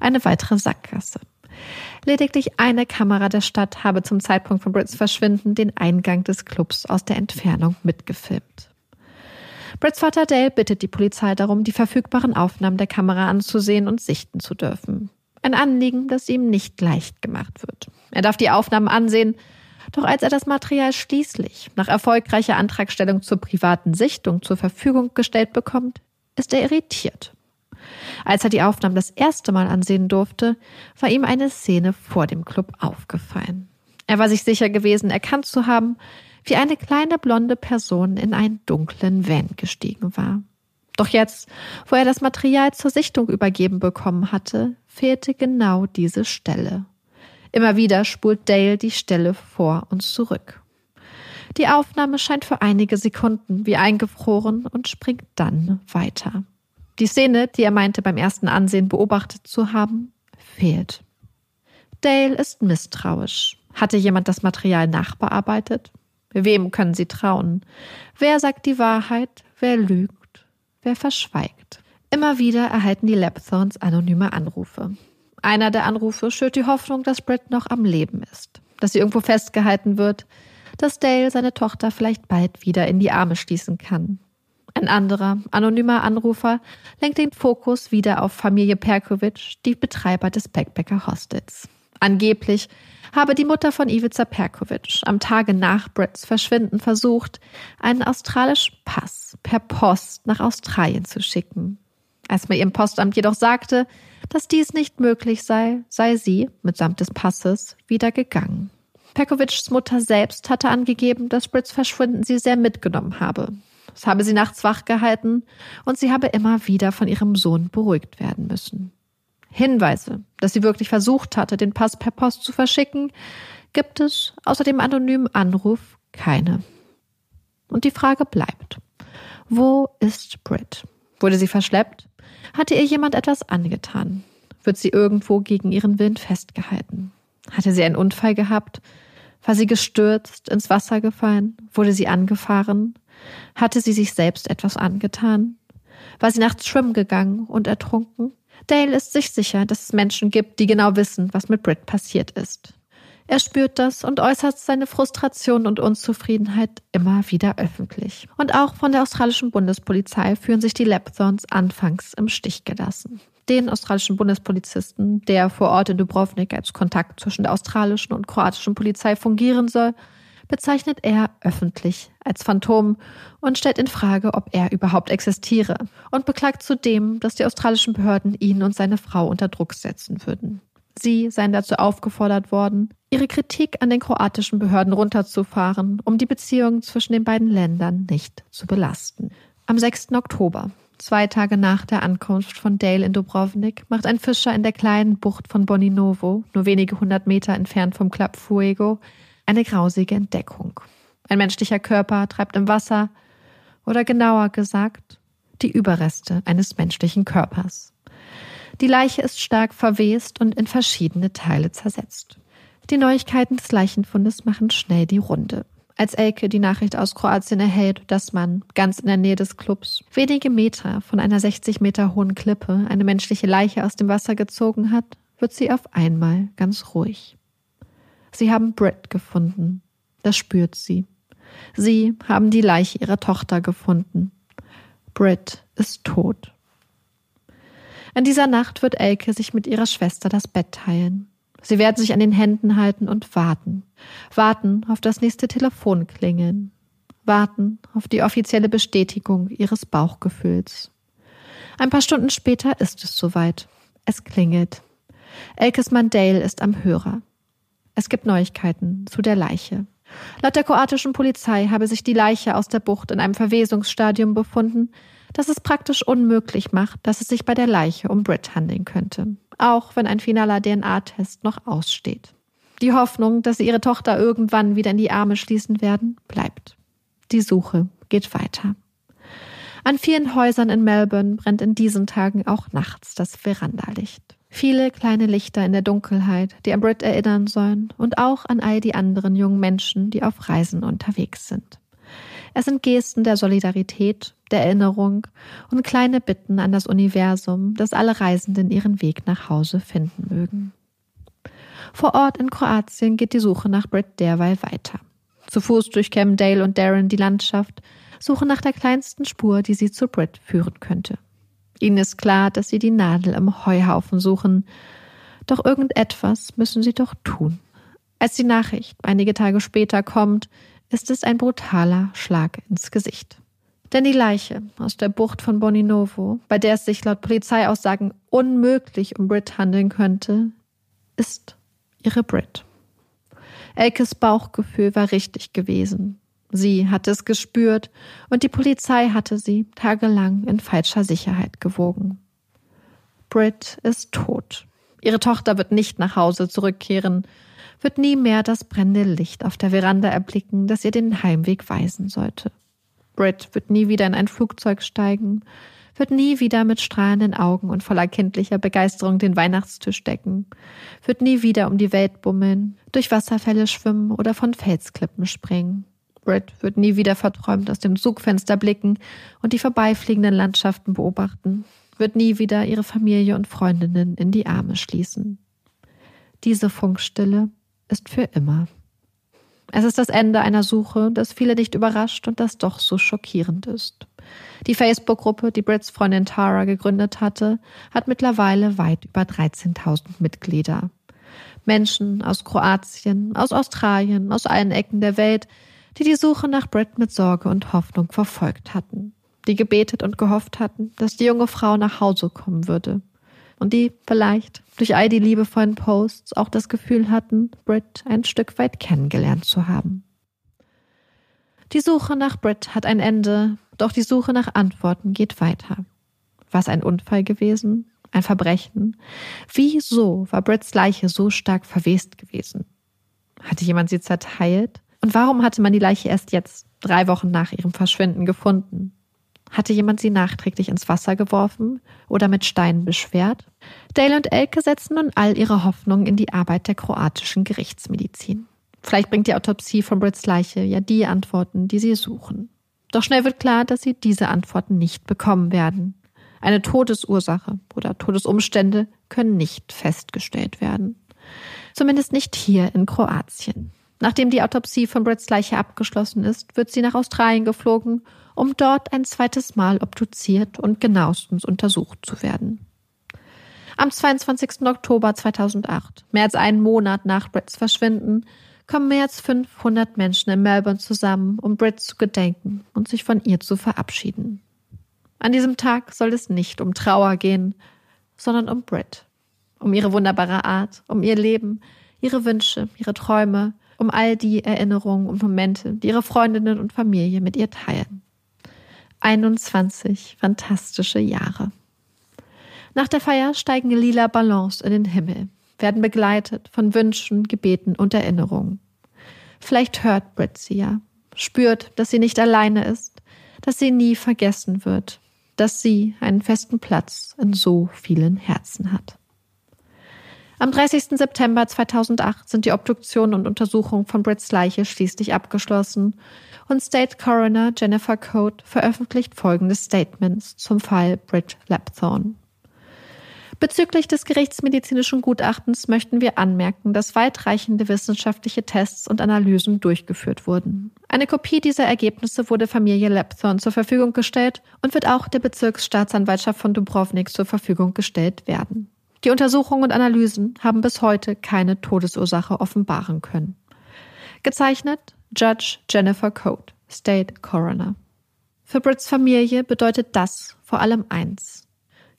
Eine weitere Sackgasse. Lediglich eine Kamera der Stadt habe zum Zeitpunkt von Brits Verschwinden den Eingang des Clubs aus der Entfernung mitgefilmt. Brits Vater Dale bittet die Polizei darum, die verfügbaren Aufnahmen der Kamera anzusehen und sichten zu dürfen. Ein Anliegen, das ihm nicht leicht gemacht wird. Er darf die Aufnahmen ansehen, doch als er das Material schließlich nach erfolgreicher Antragstellung zur privaten Sichtung zur Verfügung gestellt bekommt, ist er irritiert. Als er die Aufnahmen das erste Mal ansehen durfte, war ihm eine Szene vor dem Club aufgefallen. Er war sich sicher gewesen, erkannt zu haben, wie eine kleine blonde Person in einen dunklen Van gestiegen war. Doch jetzt, wo er das Material zur Sichtung übergeben bekommen hatte, fehlte genau diese Stelle. Immer wieder spult Dale die Stelle vor und zurück. Die Aufnahme scheint für einige Sekunden wie eingefroren und springt dann weiter. Die Szene, die er meinte beim ersten Ansehen beobachtet zu haben, fehlt. Dale ist misstrauisch. Hatte jemand das Material nachbearbeitet? Wem können sie trauen? Wer sagt die Wahrheit? Wer lügt? Wer verschweigt? Immer wieder erhalten die Lapthorns anonyme Anrufe. Einer der Anrufe schürt die Hoffnung, dass Britt noch am Leben ist, dass sie irgendwo festgehalten wird, dass Dale seine Tochter vielleicht bald wieder in die Arme schließen kann. Ein anderer, anonymer Anrufer lenkt den Fokus wieder auf Familie Perkovic, die Betreiber des Backpacker Hostels. Angeblich habe die Mutter von Ivica Perkovic am Tage nach Bretts Verschwinden versucht, einen australischen Pass per Post nach Australien zu schicken. Als man ihrem Postamt jedoch sagte, dass dies nicht möglich sei, sei sie, mitsamt des Passes, wieder gegangen. Perkovics Mutter selbst hatte angegeben, dass Britts Verschwinden sie sehr mitgenommen habe. Es habe sie nachts wach gehalten und sie habe immer wieder von ihrem Sohn beruhigt werden müssen. Hinweise, dass sie wirklich versucht hatte, den Pass per Post zu verschicken, gibt es außer dem anonymen Anruf keine. Und die Frage bleibt. Wo ist Brit? Wurde sie verschleppt? Hatte ihr jemand etwas angetan? Wird sie irgendwo gegen ihren Willen festgehalten? Hatte sie einen Unfall gehabt? War sie gestürzt, ins Wasser gefallen? Wurde sie angefahren? Hatte sie sich selbst etwas angetan? War sie nachts schwimmen gegangen und ertrunken? Dale ist sich sicher, dass es Menschen gibt, die genau wissen, was mit Brit passiert ist. Er spürt das und äußert seine Frustration und Unzufriedenheit immer wieder öffentlich. Und auch von der australischen Bundespolizei fühlen sich die Lapthorns anfangs im Stich gelassen. Den australischen Bundespolizisten, der vor Ort in Dubrovnik als Kontakt zwischen der australischen und kroatischen Polizei fungieren soll, bezeichnet er öffentlich als Phantom und stellt in Frage, ob er überhaupt existiere und beklagt zudem, dass die australischen Behörden ihn und seine Frau unter Druck setzen würden. Sie seien dazu aufgefordert worden, ihre Kritik an den kroatischen Behörden runterzufahren, um die Beziehungen zwischen den beiden Ländern nicht zu belasten. Am 6. Oktober, zwei Tage nach der Ankunft von Dale in Dubrovnik, macht ein Fischer in der kleinen Bucht von Boninovo, nur wenige hundert Meter entfernt vom Club Fuego, eine grausige Entdeckung. Ein menschlicher Körper treibt im Wasser, oder genauer gesagt, die Überreste eines menschlichen Körpers. Die Leiche ist stark verwest und in verschiedene Teile zersetzt. Die Neuigkeiten des Leichenfundes machen schnell die Runde. Als Elke die Nachricht aus Kroatien erhält, dass man ganz in der Nähe des Clubs wenige Meter von einer 60 Meter hohen Klippe eine menschliche Leiche aus dem Wasser gezogen hat, wird sie auf einmal ganz ruhig. Sie haben Britt gefunden. Das spürt sie. Sie haben die Leiche ihrer Tochter gefunden. Britt ist tot. In dieser Nacht wird Elke sich mit ihrer Schwester das Bett teilen. Sie werden sich an den Händen halten und warten. Warten auf das nächste Telefonklingeln. Warten auf die offizielle Bestätigung ihres Bauchgefühls. Ein paar Stunden später ist es soweit. Es klingelt. Elkes Mandale ist am Hörer. Es gibt Neuigkeiten zu der Leiche. Laut der kroatischen Polizei habe sich die Leiche aus der Bucht in einem Verwesungsstadium befunden, das es praktisch unmöglich macht, dass es sich bei der Leiche um Britt handeln könnte, auch wenn ein finaler DNA-Test noch aussteht. Die Hoffnung, dass sie ihre Tochter irgendwann wieder in die Arme schließen werden, bleibt. Die Suche geht weiter. An vielen Häusern in Melbourne brennt in diesen Tagen auch nachts das Verandalicht. Viele kleine Lichter in der Dunkelheit, die an Brit erinnern sollen und auch an all die anderen jungen Menschen, die auf Reisen unterwegs sind. Es sind Gesten der Solidarität, der Erinnerung und kleine Bitten an das Universum, dass alle Reisenden ihren Weg nach Hause finden mögen. Vor Ort in Kroatien geht die Suche nach Brit derweil weiter. Zu Fuß durchkämmen Dale und Darren die Landschaft, suchen nach der kleinsten Spur, die sie zu Brit führen könnte. Ihnen ist klar, dass sie die Nadel im Heuhaufen suchen. Doch irgendetwas müssen sie doch tun. Als die Nachricht einige Tage später kommt, ist es ein brutaler Schlag ins Gesicht. Denn die Leiche aus der Bucht von Boninovo, bei der es sich laut Polizeiaussagen unmöglich um Brit handeln könnte, ist ihre Brit. Elkes Bauchgefühl war richtig gewesen. Sie hatte es gespürt und die Polizei hatte sie tagelang in falscher Sicherheit gewogen. Britt ist tot. Ihre Tochter wird nicht nach Hause zurückkehren, wird nie mehr das brennende Licht auf der Veranda erblicken, das ihr den Heimweg weisen sollte. Britt wird nie wieder in ein Flugzeug steigen, wird nie wieder mit strahlenden Augen und voller kindlicher Begeisterung den Weihnachtstisch decken, wird nie wieder um die Welt bummeln, durch Wasserfälle schwimmen oder von Felsklippen springen. Brett wird nie wieder verträumt aus dem Zugfenster blicken und die vorbeifliegenden Landschaften beobachten, wird nie wieder ihre Familie und Freundinnen in die Arme schließen. Diese Funkstille ist für immer. Es ist das Ende einer Suche, das viele nicht überrascht und das doch so schockierend ist. Die Facebook-Gruppe, die Brits Freundin Tara gegründet hatte, hat mittlerweile weit über 13.000 Mitglieder. Menschen aus Kroatien, aus Australien, aus allen Ecken der Welt, die die Suche nach Brett mit Sorge und Hoffnung verfolgt hatten, die gebetet und gehofft hatten, dass die junge Frau nach Hause kommen würde und die vielleicht durch all die liebevollen Posts auch das Gefühl hatten, Britt ein Stück weit kennengelernt zu haben. Die Suche nach Britt hat ein Ende, doch die Suche nach Antworten geht weiter. War es ein Unfall gewesen? Ein Verbrechen? Wieso war Britts Leiche so stark verwest gewesen? Hatte jemand sie zerteilt? Und warum hatte man die Leiche erst jetzt, drei Wochen nach ihrem Verschwinden, gefunden? Hatte jemand sie nachträglich ins Wasser geworfen oder mit Steinen beschwert? Dale und Elke setzen nun all ihre Hoffnungen in die Arbeit der kroatischen Gerichtsmedizin. Vielleicht bringt die Autopsie von Brits Leiche ja die Antworten, die sie suchen. Doch schnell wird klar, dass sie diese Antworten nicht bekommen werden. Eine Todesursache oder Todesumstände können nicht festgestellt werden. Zumindest nicht hier in Kroatien. Nachdem die Autopsie von Brits Leiche abgeschlossen ist, wird sie nach Australien geflogen, um dort ein zweites Mal obduziert und genauestens untersucht zu werden. Am 22. Oktober 2008, mehr als einen Monat nach Brits Verschwinden, kommen mehr als 500 Menschen in Melbourne zusammen, um Brit zu gedenken und sich von ihr zu verabschieden. An diesem Tag soll es nicht um Trauer gehen, sondern um Brit. Um ihre wunderbare Art, um ihr Leben, ihre Wünsche, ihre Träume, um all die Erinnerungen und Momente, die ihre Freundinnen und Familie mit ihr teilen. 21 fantastische Jahre. Nach der Feier steigen lila Ballons in den Himmel werden begleitet von Wünschen, Gebeten und Erinnerungen. Vielleicht hört Brit sie ja, spürt, dass sie nicht alleine ist, dass sie nie vergessen wird, dass sie einen festen Platz in so vielen Herzen hat. Am 30. September 2008 sind die Obduktion und Untersuchung von Brits Leiche schließlich abgeschlossen und State Coroner Jennifer Code veröffentlicht folgende Statements zum Fall Brit Lapthorne. Bezüglich des gerichtsmedizinischen Gutachtens möchten wir anmerken, dass weitreichende wissenschaftliche Tests und Analysen durchgeführt wurden. Eine Kopie dieser Ergebnisse wurde Familie Lepthorn zur Verfügung gestellt und wird auch der Bezirksstaatsanwaltschaft von Dubrovnik zur Verfügung gestellt werden. Die Untersuchungen und Analysen haben bis heute keine Todesursache offenbaren können. Gezeichnet Judge Jennifer Code, State Coroner. Für Brits Familie bedeutet das vor allem eins.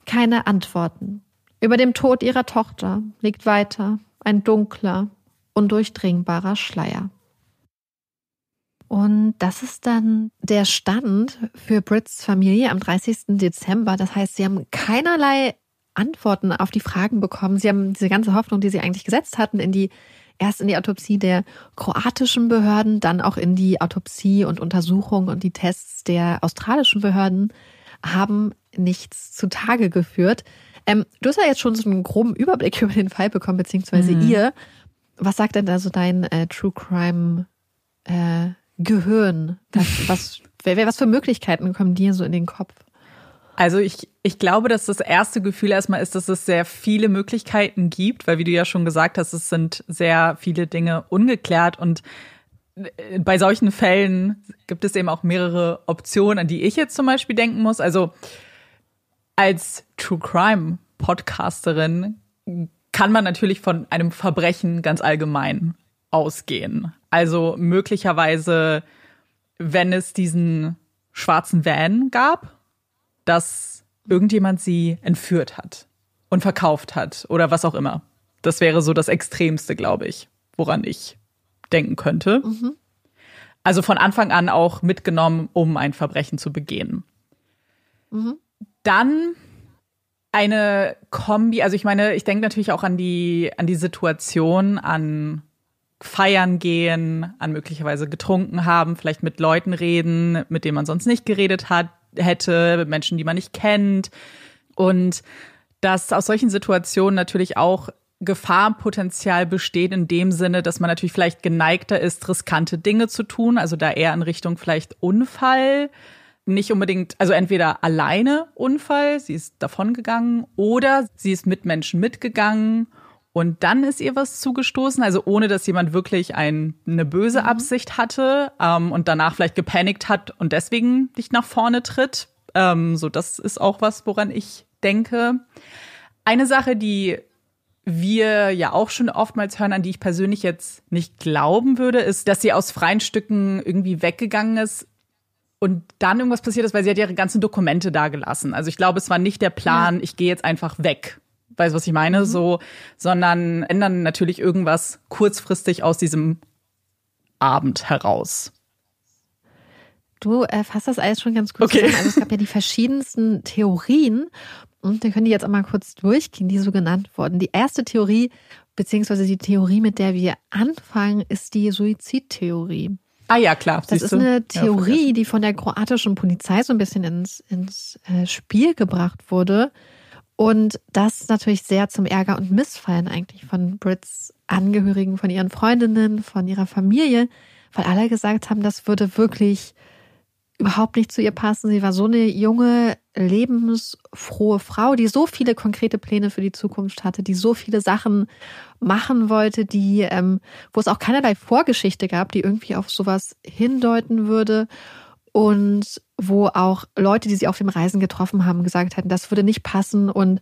Keine Antworten, über dem Tod ihrer Tochter liegt weiter ein dunkler, undurchdringbarer Schleier. Und das ist dann der Stand für Brits Familie am 30. Dezember. Das heißt, sie haben keinerlei Antworten auf die Fragen bekommen. Sie haben diese ganze Hoffnung, die sie eigentlich gesetzt hatten, in die erst in die Autopsie der kroatischen Behörden, dann auch in die Autopsie und Untersuchung und die Tests der australischen Behörden, haben nichts zutage geführt. Ähm, du hast ja jetzt schon so einen groben Überblick über den Fall bekommen, beziehungsweise mhm. ihr. Was sagt denn da so dein äh, True Crime äh, Gehirn? Das, was, was für Möglichkeiten kommen dir so in den Kopf? Also ich, ich glaube, dass das erste Gefühl erstmal ist, dass es sehr viele Möglichkeiten gibt, weil wie du ja schon gesagt hast, es sind sehr viele Dinge ungeklärt und äh, bei solchen Fällen gibt es eben auch mehrere Optionen, an die ich jetzt zum Beispiel denken muss. Also als True Crime Podcasterin kann man natürlich von einem Verbrechen ganz allgemein ausgehen. Also möglicherweise, wenn es diesen schwarzen Van gab, dass irgendjemand sie entführt hat und verkauft hat oder was auch immer. Das wäre so das Extremste, glaube ich, woran ich denken könnte. Mhm. Also von Anfang an auch mitgenommen, um ein Verbrechen zu begehen. Mhm. Dann eine Kombi, also ich meine, ich denke natürlich auch an die, an die Situation, an feiern gehen, an möglicherweise getrunken haben, vielleicht mit Leuten reden, mit denen man sonst nicht geredet hat, hätte, mit Menschen, die man nicht kennt. Und dass aus solchen Situationen natürlich auch Gefahrenpotenzial besteht in dem Sinne, dass man natürlich vielleicht geneigter ist, riskante Dinge zu tun, also da eher in Richtung vielleicht Unfall nicht unbedingt, also entweder alleine Unfall, sie ist davongegangen, oder sie ist mit Menschen mitgegangen und dann ist ihr was zugestoßen, also ohne dass jemand wirklich ein, eine böse mhm. Absicht hatte ähm, und danach vielleicht gepanikt hat und deswegen nicht nach vorne tritt. Ähm, so, das ist auch was, woran ich denke. Eine Sache, die wir ja auch schon oftmals hören, an die ich persönlich jetzt nicht glauben würde, ist, dass sie aus freien Stücken irgendwie weggegangen ist, und dann irgendwas passiert ist, weil sie hat ihre ganzen Dokumente da gelassen. Also ich glaube, es war nicht der Plan, ich gehe jetzt einfach weg. Weißt was ich meine? Mhm. So, sondern ändern natürlich irgendwas kurzfristig aus diesem Abend heraus. Du äh, fasst das alles schon ganz gut okay. zusammen. Also es gab ja die verschiedensten Theorien und wir können die jetzt auch mal kurz durchgehen, die so genannt wurden. Die erste Theorie beziehungsweise die Theorie, mit der wir anfangen, ist die Suizidtheorie. Ah ja, klar. Das ist eine Theorie, die von der kroatischen Polizei so ein bisschen ins, ins äh, Spiel gebracht wurde. Und das natürlich sehr zum Ärger und Missfallen eigentlich von Brits Angehörigen, von ihren Freundinnen, von ihrer Familie, weil alle gesagt haben, das würde wirklich überhaupt nicht zu ihr passen. Sie war so eine junge, lebensfrohe Frau, die so viele konkrete Pläne für die Zukunft hatte, die so viele Sachen machen wollte, die, ähm, wo es auch keinerlei Vorgeschichte gab, die irgendwie auf sowas hindeuten würde. Und wo auch Leute, die sie auf den Reisen getroffen haben, gesagt hätten, das würde nicht passen. Und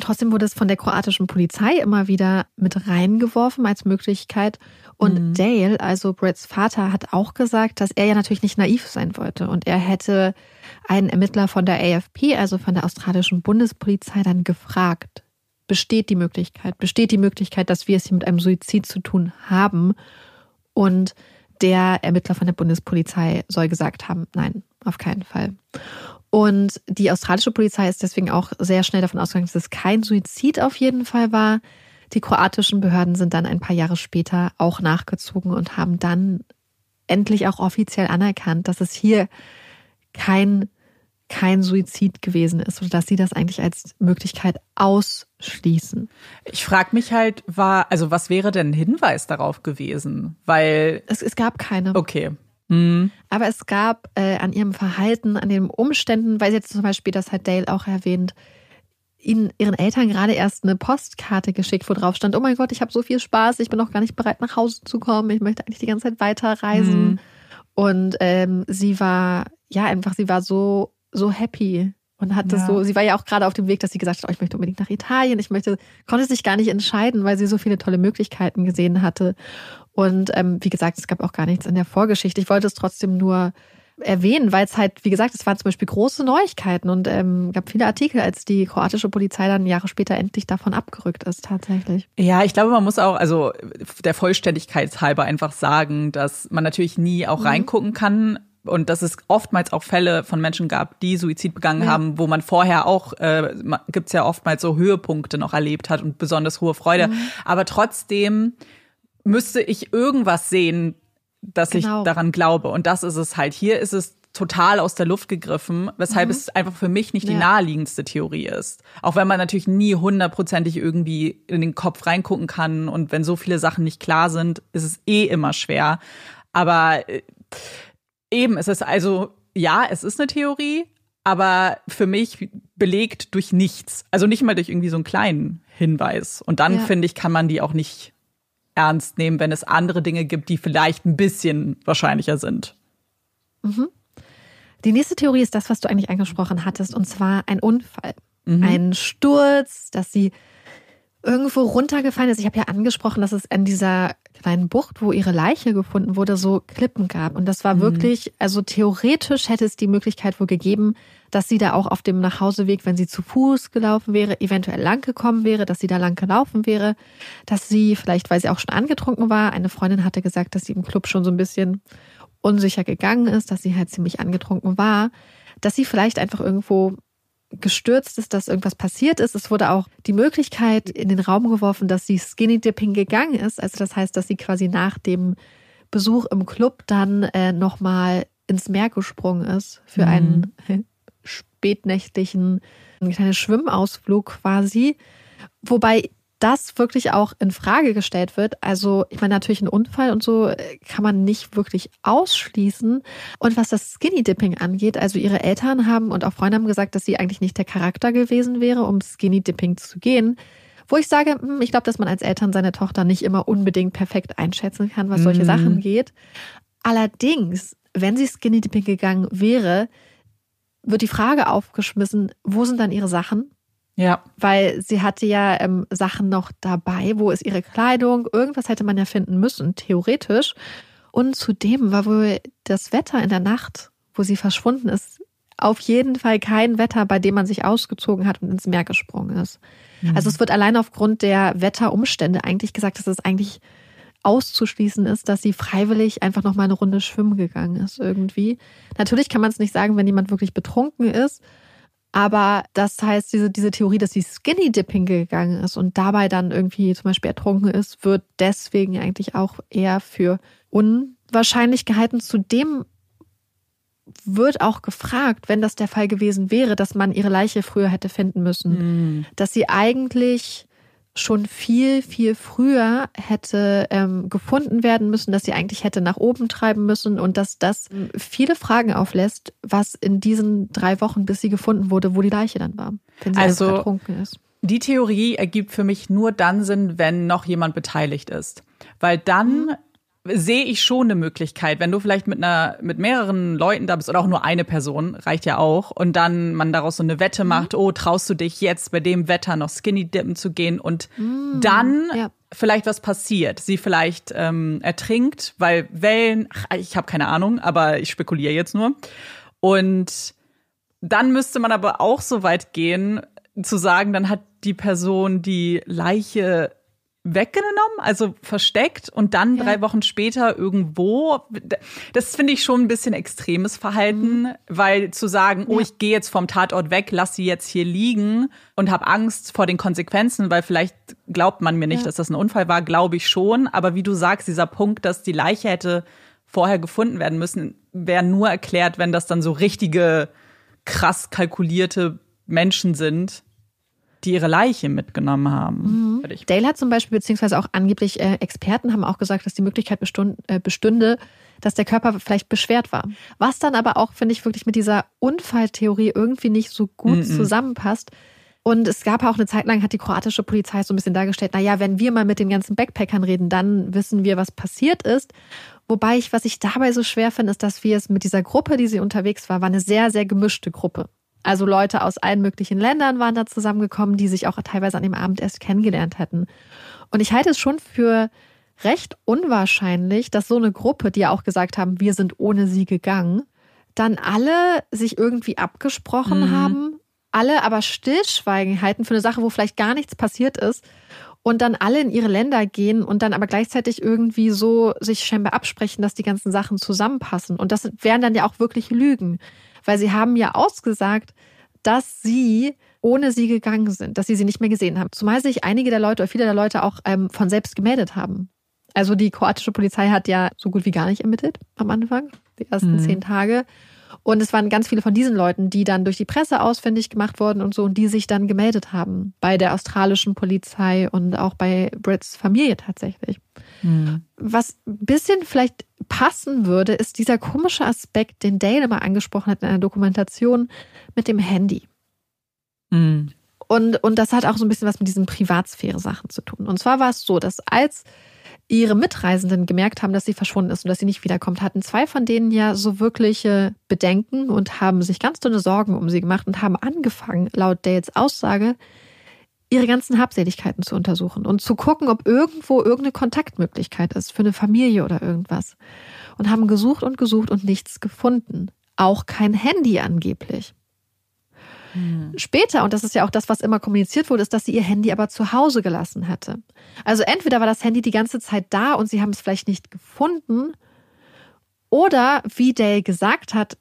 trotzdem wurde es von der kroatischen Polizei immer wieder mit reingeworfen als Möglichkeit. Und Dale, also Brits Vater, hat auch gesagt, dass er ja natürlich nicht naiv sein wollte. Und er hätte einen Ermittler von der AFP, also von der australischen Bundespolizei, dann gefragt, besteht die Möglichkeit, besteht die Möglichkeit, dass wir es hier mit einem Suizid zu tun haben? Und der Ermittler von der Bundespolizei soll gesagt haben, nein, auf keinen Fall. Und die australische Polizei ist deswegen auch sehr schnell davon ausgegangen, dass es kein Suizid auf jeden Fall war. Die kroatischen Behörden sind dann ein paar Jahre später auch nachgezogen und haben dann endlich auch offiziell anerkannt, dass es hier kein, kein Suizid gewesen ist oder dass sie das eigentlich als Möglichkeit ausschließen. Ich frage mich halt, war, also was wäre denn ein Hinweis darauf gewesen? Weil, Es, es gab keine. okay. Hm. Aber es gab äh, an ihrem Verhalten, an den Umständen, weil sie jetzt zum Beispiel, das hat Dale auch erwähnt, ihnen, ihren Eltern gerade erst eine Postkarte geschickt, wo drauf stand, oh mein Gott, ich habe so viel Spaß, ich bin noch gar nicht bereit, nach Hause zu kommen, ich möchte eigentlich die ganze Zeit weiterreisen. Mhm. Und ähm, sie war, ja, einfach, sie war so, so happy und hatte Ja. so, sie war ja auch gerade auf dem Weg, dass sie gesagt hat, oh, ich möchte unbedingt nach Italien, ich möchte, konnte sich gar nicht entscheiden, weil sie so viele tolle Möglichkeiten gesehen hatte. Und ähm, wie gesagt, es gab auch gar nichts in der Vorgeschichte. Ich wollte es trotzdem nur erwähnen, weil es halt, wie gesagt, es waren zum Beispiel große Neuigkeiten und ähm, gab viele Artikel, als die kroatische Polizei dann Jahre später endlich davon abgerückt ist, tatsächlich. Ja, ich glaube, man muss auch, also der Vollständigkeit halber einfach sagen, dass man natürlich nie auch reingucken kann und dass es oftmals auch Fälle von Menschen gab, die Suizid begangen Ja. haben, wo man vorher auch, äh, gibt's ja oftmals so Höhepunkte noch erlebt hat und besonders hohe Freude. Aber trotzdem müsste ich irgendwas sehen, dass Genau. ich daran glaube. Und das ist es halt. Hier ist es total aus der Luft gegriffen, weshalb es einfach für mich nicht die Ja. naheliegendste Theorie ist. Auch wenn man natürlich nie hundertprozentig irgendwie in den Kopf reingucken kann und wenn so viele Sachen nicht klar sind, ist es eh immer schwer. Aber äh, eben, es ist also, ja, es ist eine Theorie, aber für mich belegt durch nichts. Also nicht mal durch irgendwie so einen kleinen Hinweis. Und dann, Ja. finde ich, kann man die auch nicht ernst nehmen, wenn es andere Dinge gibt, die vielleicht ein bisschen wahrscheinlicher sind. Die nächste Theorie ist das, was du eigentlich angesprochen hattest, und zwar ein Unfall. Mhm. Ein Sturz, dass sie irgendwo runtergefallen ist. Ich habe ja angesprochen, dass es in dieser kleinen Bucht, wo ihre Leiche gefunden wurde, so Klippen gab. Und das war Mhm. wirklich, also theoretisch hätte es die Möglichkeit wohl gegeben, dass sie da auch auf dem Nachhauseweg, wenn sie zu Fuß gelaufen wäre, eventuell lang gekommen wäre, dass sie da lang gelaufen wäre, dass sie vielleicht, weil sie auch schon angetrunken war, eine Freundin hatte gesagt, dass sie im Club schon so ein bisschen unsicher gegangen ist, dass sie halt ziemlich angetrunken war, dass sie vielleicht einfach irgendwo gestürzt ist, dass irgendwas passiert ist. Es wurde auch die Möglichkeit in den Raum geworfen, dass sie Skinny Dipping gegangen ist. Also das heißt, dass sie quasi nach dem Besuch im Club dann äh, nochmal ins Meer gesprungen ist für einen äh, spätnächtlichen, einen kleinen Schwimmausflug quasi. Wobei das wirklich auch in Frage gestellt wird. Also, ich meine, natürlich ein Unfall und so äh, kann man nicht wirklich ausschließen. Und was das Skinny Dipping angeht, also ihre Eltern haben und auch Freunde haben gesagt, dass sie eigentlich nicht der Charakter gewesen wäre, um Skinny Dipping zu gehen. Wo ich sage, hm, ich glaube, dass man als Eltern seine Tochter nicht immer unbedingt perfekt einschätzen kann, was solche Sachen geht. Allerdings, wenn sie Skinny Dipping gegangen wäre, wird die Frage aufgeschmissen, wo sind dann ihre Sachen? Ja. weil sie hatte ja ähm, Sachen noch dabei. Wo ist ihre Kleidung? Irgendwas hätte man ja finden müssen, theoretisch. Und zudem war wohl das Wetter in der Nacht, wo sie verschwunden ist, auf jeden Fall kein Wetter, bei dem man sich ausgezogen hat und ins Meer gesprungen ist. Also es wird allein aufgrund der Wetterumstände eigentlich gesagt, dass es eigentlich auszuschließen ist, dass sie freiwillig einfach noch mal eine Runde schwimmen gegangen ist irgendwie. Natürlich kann man es nicht sagen, wenn jemand wirklich betrunken ist, Aber das heißt, diese, diese Theorie, dass sie Skinny Dipping gegangen ist und dabei dann irgendwie zum Beispiel ertrunken ist, wird deswegen eigentlich auch eher für unwahrscheinlich gehalten. Zudem wird auch gefragt, wenn das der Fall gewesen wäre, dass man ihre Leiche früher hätte finden müssen, Mhm. dass sie eigentlich schon viel, viel früher hätte ähm, gefunden werden müssen, dass sie eigentlich hätte nach oben treiben müssen und dass das viele Fragen auflässt, was in diesen drei Wochen, bis sie gefunden wurde, wo die Leiche dann war, wenn sie Also- ertrunken ist. Die Theorie ergibt für mich nur dann Sinn, wenn noch jemand beteiligt ist. Weil dann sehe ich schon eine Möglichkeit, wenn du vielleicht mit einer, mit mehreren Leuten da bist oder auch nur eine Person, reicht ja auch, und dann man daraus so eine Wette macht, oh, traust du dich jetzt bei dem Wetter noch Skinny Dippen zu gehen und dann ja. vielleicht was passiert. Sie vielleicht ähm, ertrinkt, weil Wellen, ach, ich habe keine Ahnung, aber ich spekuliere jetzt nur. Und dann müsste man aber auch so weit gehen, zu sagen, dann hat die Person die Leiche weggenommen, also versteckt und dann Ja. drei Wochen später irgendwo. Das finde ich schon ein bisschen extremes Verhalten, weil zu sagen, oh, Ja. ich gehe jetzt vom Tatort weg, lass sie jetzt hier liegen und habe Angst vor den Konsequenzen, weil vielleicht glaubt man mir nicht, Ja. dass das ein Unfall war, glaube ich schon. Aber wie du sagst, dieser Punkt, dass die Leiche hätte vorher gefunden werden müssen, wäre nur erklärt, wenn das dann so richtige, krass kalkulierte Menschen sind, die ihre Leiche mitgenommen haben. Ich- Dale hat zum Beispiel, beziehungsweise auch angeblich äh, Experten haben auch gesagt, dass die Möglichkeit bestund, äh, bestünde, dass der Körper vielleicht beschwert war. Was dann aber auch, finde ich, wirklich mit dieser Unfalltheorie irgendwie nicht so gut zusammenpasst. Und es gab auch eine Zeit lang, hat die kroatische Polizei so ein bisschen dargestellt, na ja, wenn wir mal mit den ganzen Backpackern reden, dann wissen wir, was passiert ist. Wobei ich, was ich dabei so schwer finde, ist, dass wir es mit dieser Gruppe, die sie unterwegs war, war eine sehr, sehr gemischte Gruppe. Also Leute aus allen möglichen Ländern waren da zusammengekommen, die sich auch teilweise an dem Abend erst kennengelernt hätten. Und ich halte es schon für recht unwahrscheinlich, dass so eine Gruppe, die ja auch gesagt haben, wir sind ohne sie gegangen, dann alle sich irgendwie abgesprochen haben, alle aber Stillschweigen halten für eine Sache, wo vielleicht gar nichts passiert ist und dann alle in ihre Länder gehen und dann aber gleichzeitig irgendwie so sich scheinbar absprechen, dass die ganzen Sachen zusammenpassen. Und das wären dann ja auch wirklich Lügen, weil sie haben ja ausgesagt, dass sie ohne sie gegangen sind, dass sie sie nicht mehr gesehen haben. Zumal sich einige der Leute oder viele der Leute auch ähm, von selbst gemeldet haben. Also die kroatische Polizei hat ja so gut wie gar nicht ermittelt am Anfang, die ersten zehn Tage. Und es waren ganz viele von diesen Leuten, die dann durch die Presse ausfindig gemacht wurden und so, und die sich dann gemeldet haben bei der australischen Polizei und auch bei Brits Familie tatsächlich. Was ein bisschen vielleicht passen würde, ist dieser komische Aspekt, den Dale mal angesprochen hat in einer Dokumentation mit dem Handy. Mhm. Und, und das hat auch so ein bisschen was mit diesen Privatsphäre-Sachen zu tun. Und zwar war es so, dass als ihre Mitreisenden gemerkt haben, dass sie verschwunden ist und dass sie nicht wiederkommt, hatten zwei von denen ja so wirkliche Bedenken und haben sich ganz dünne Sorgen um sie gemacht und haben angefangen, laut Dales Aussage, ihre ganzen Habseligkeiten zu untersuchen und zu gucken, ob irgendwo irgendeine Kontaktmöglichkeit ist für eine Familie oder irgendwas. Und haben gesucht und gesucht und nichts gefunden. Auch kein Handy angeblich. Später, und das ist ja auch das, was immer kommuniziert wurde, ist, dass sie ihr Handy aber zu Hause gelassen hatte. Also entweder war das Handy die ganze Zeit da und sie haben es vielleicht nicht gefunden, oder wie Dale gesagt hat,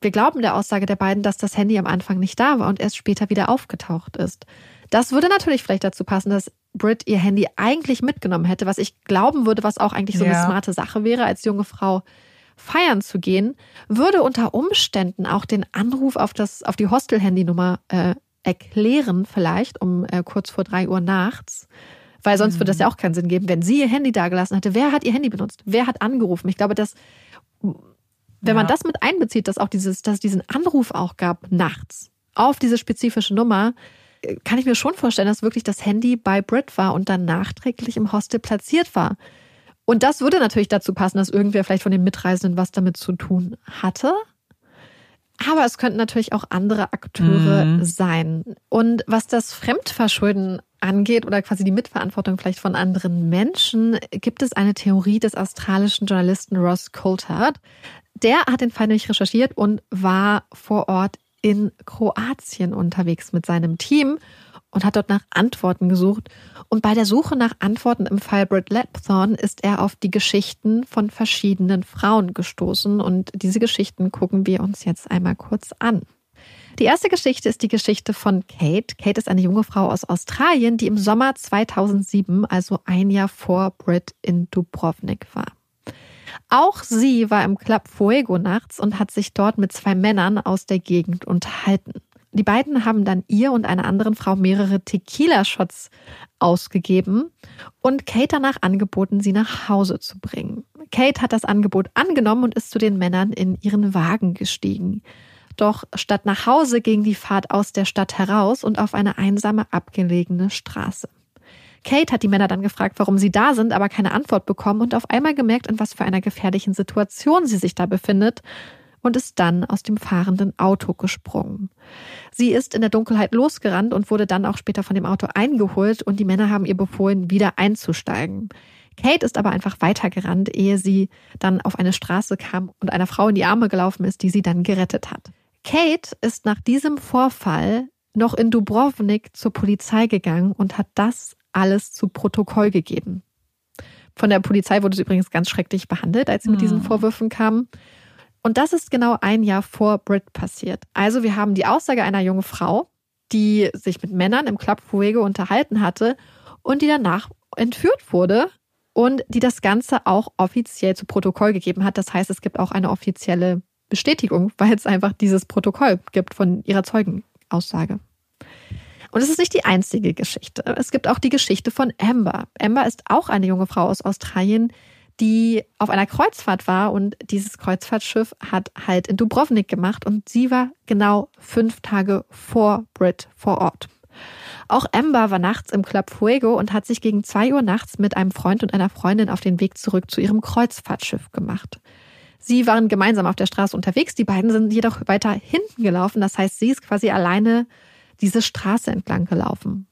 wir glauben der Aussage der beiden, dass das Handy am Anfang nicht da war und erst später wieder aufgetaucht ist. Das würde natürlich vielleicht dazu passen, dass Brit ihr Handy eigentlich mitgenommen hätte, was ich glauben würde, was auch eigentlich so eine Ja. smarte Sache wäre, als junge Frau feiern zu gehen, würde unter Umständen auch den Anruf auf, das, auf die Hostel-Handynummer äh, erklären, vielleicht um äh, kurz vor drei Uhr nachts. Weil sonst würde das ja auch keinen Sinn geben, wenn sie ihr Handy dagelassen hätte. Wer hat ihr Handy benutzt? Wer hat angerufen? Ich glaube, dass, wenn man Ja. das mit einbezieht, dass auch dieses, dass es diesen Anruf auch gab nachts auf diese spezifische Nummer, kann ich mir schon vorstellen, dass wirklich das Handy bei Brit war und dann nachträglich im Hostel platziert war. Und das würde natürlich dazu passen, dass irgendwer vielleicht von den Mitreisenden was damit zu tun hatte. Aber es könnten natürlich auch andere Akteure sein. Und was das Fremdverschulden angeht oder quasi die Mitverantwortung vielleicht von anderen Menschen, gibt es eine Theorie des australischen Journalisten Ross Coulthard. Der hat den Fall nämlich recherchiert und war vor Ort in Kroatien unterwegs mit seinem Team und hat dort nach Antworten gesucht. Und bei der Suche nach Antworten im Fall Britt Lapthorne ist er auf die Geschichten von verschiedenen Frauen gestoßen. Und diese Geschichten gucken wir uns jetzt einmal kurz an. Die erste Geschichte ist die Geschichte von Kate. Kate ist eine junge Frau aus Australien, die im Sommer 2007, also ein Jahr vor Brit in Dubrovnik war. Auch sie war im Club Fuego nachts und hat sich dort mit zwei Männern aus der Gegend unterhalten. Die beiden haben dann ihr und einer anderen Frau mehrere Tequila-Shots ausgegeben und Kate danach angeboten, sie nach Hause zu bringen. Kate hat das Angebot angenommen und ist zu den Männern in ihren Wagen gestiegen. Doch statt nach Hause ging die Fahrt aus der Stadt heraus und auf eine einsame, abgelegene Straße. Kate hat die Männer dann gefragt, warum sie da sind, aber keine Antwort bekommen und auf einmal gemerkt, in was für einer gefährlichen Situation sie sich da befindet und ist dann aus dem fahrenden Auto gesprungen. Sie ist in der Dunkelheit losgerannt und wurde dann auch später von dem Auto eingeholt und die Männer haben ihr befohlen, wieder einzusteigen. Kate ist aber einfach weitergerannt, ehe sie dann auf eine Straße kam und einer Frau in die Arme gelaufen ist, die sie dann gerettet hat. Kate ist nach diesem Vorfall noch in Dubrovnik zur Polizei gegangen und hat das alles zu Protokoll gegeben. Von der Polizei wurde sie übrigens ganz schrecklich behandelt, als sie mit diesen hm. Vorwürfen kam. Und das ist genau ein Jahr vor Brit passiert. Also wir haben die Aussage einer jungen Frau, die sich mit Männern im Club Fuego unterhalten hatte und die danach entführt wurde und die das Ganze auch offiziell zu Protokoll gegeben hat. Das heißt, es gibt auch eine offizielle Bestätigung, weil es einfach dieses Protokoll gibt von ihrer Zeugenaussage. Und es ist nicht die einzige Geschichte. Es gibt auch die Geschichte von Amber. Amber ist auch eine junge Frau aus Australien, die auf einer Kreuzfahrt war und dieses Kreuzfahrtschiff hat halt in Dubrovnik gemacht und sie war genau fünf Tage vor Brit vor Ort. Auch Amber war nachts im Club Fuego und hat sich gegen zwei Uhr nachts mit einem Freund und einer Freundin auf den Weg zurück zu ihrem Kreuzfahrtschiff gemacht. Sie waren gemeinsam auf der Straße unterwegs, die beiden sind jedoch weiter hinten gelaufen, das heißt, sie ist quasi alleine diese Straße entlang gelaufen.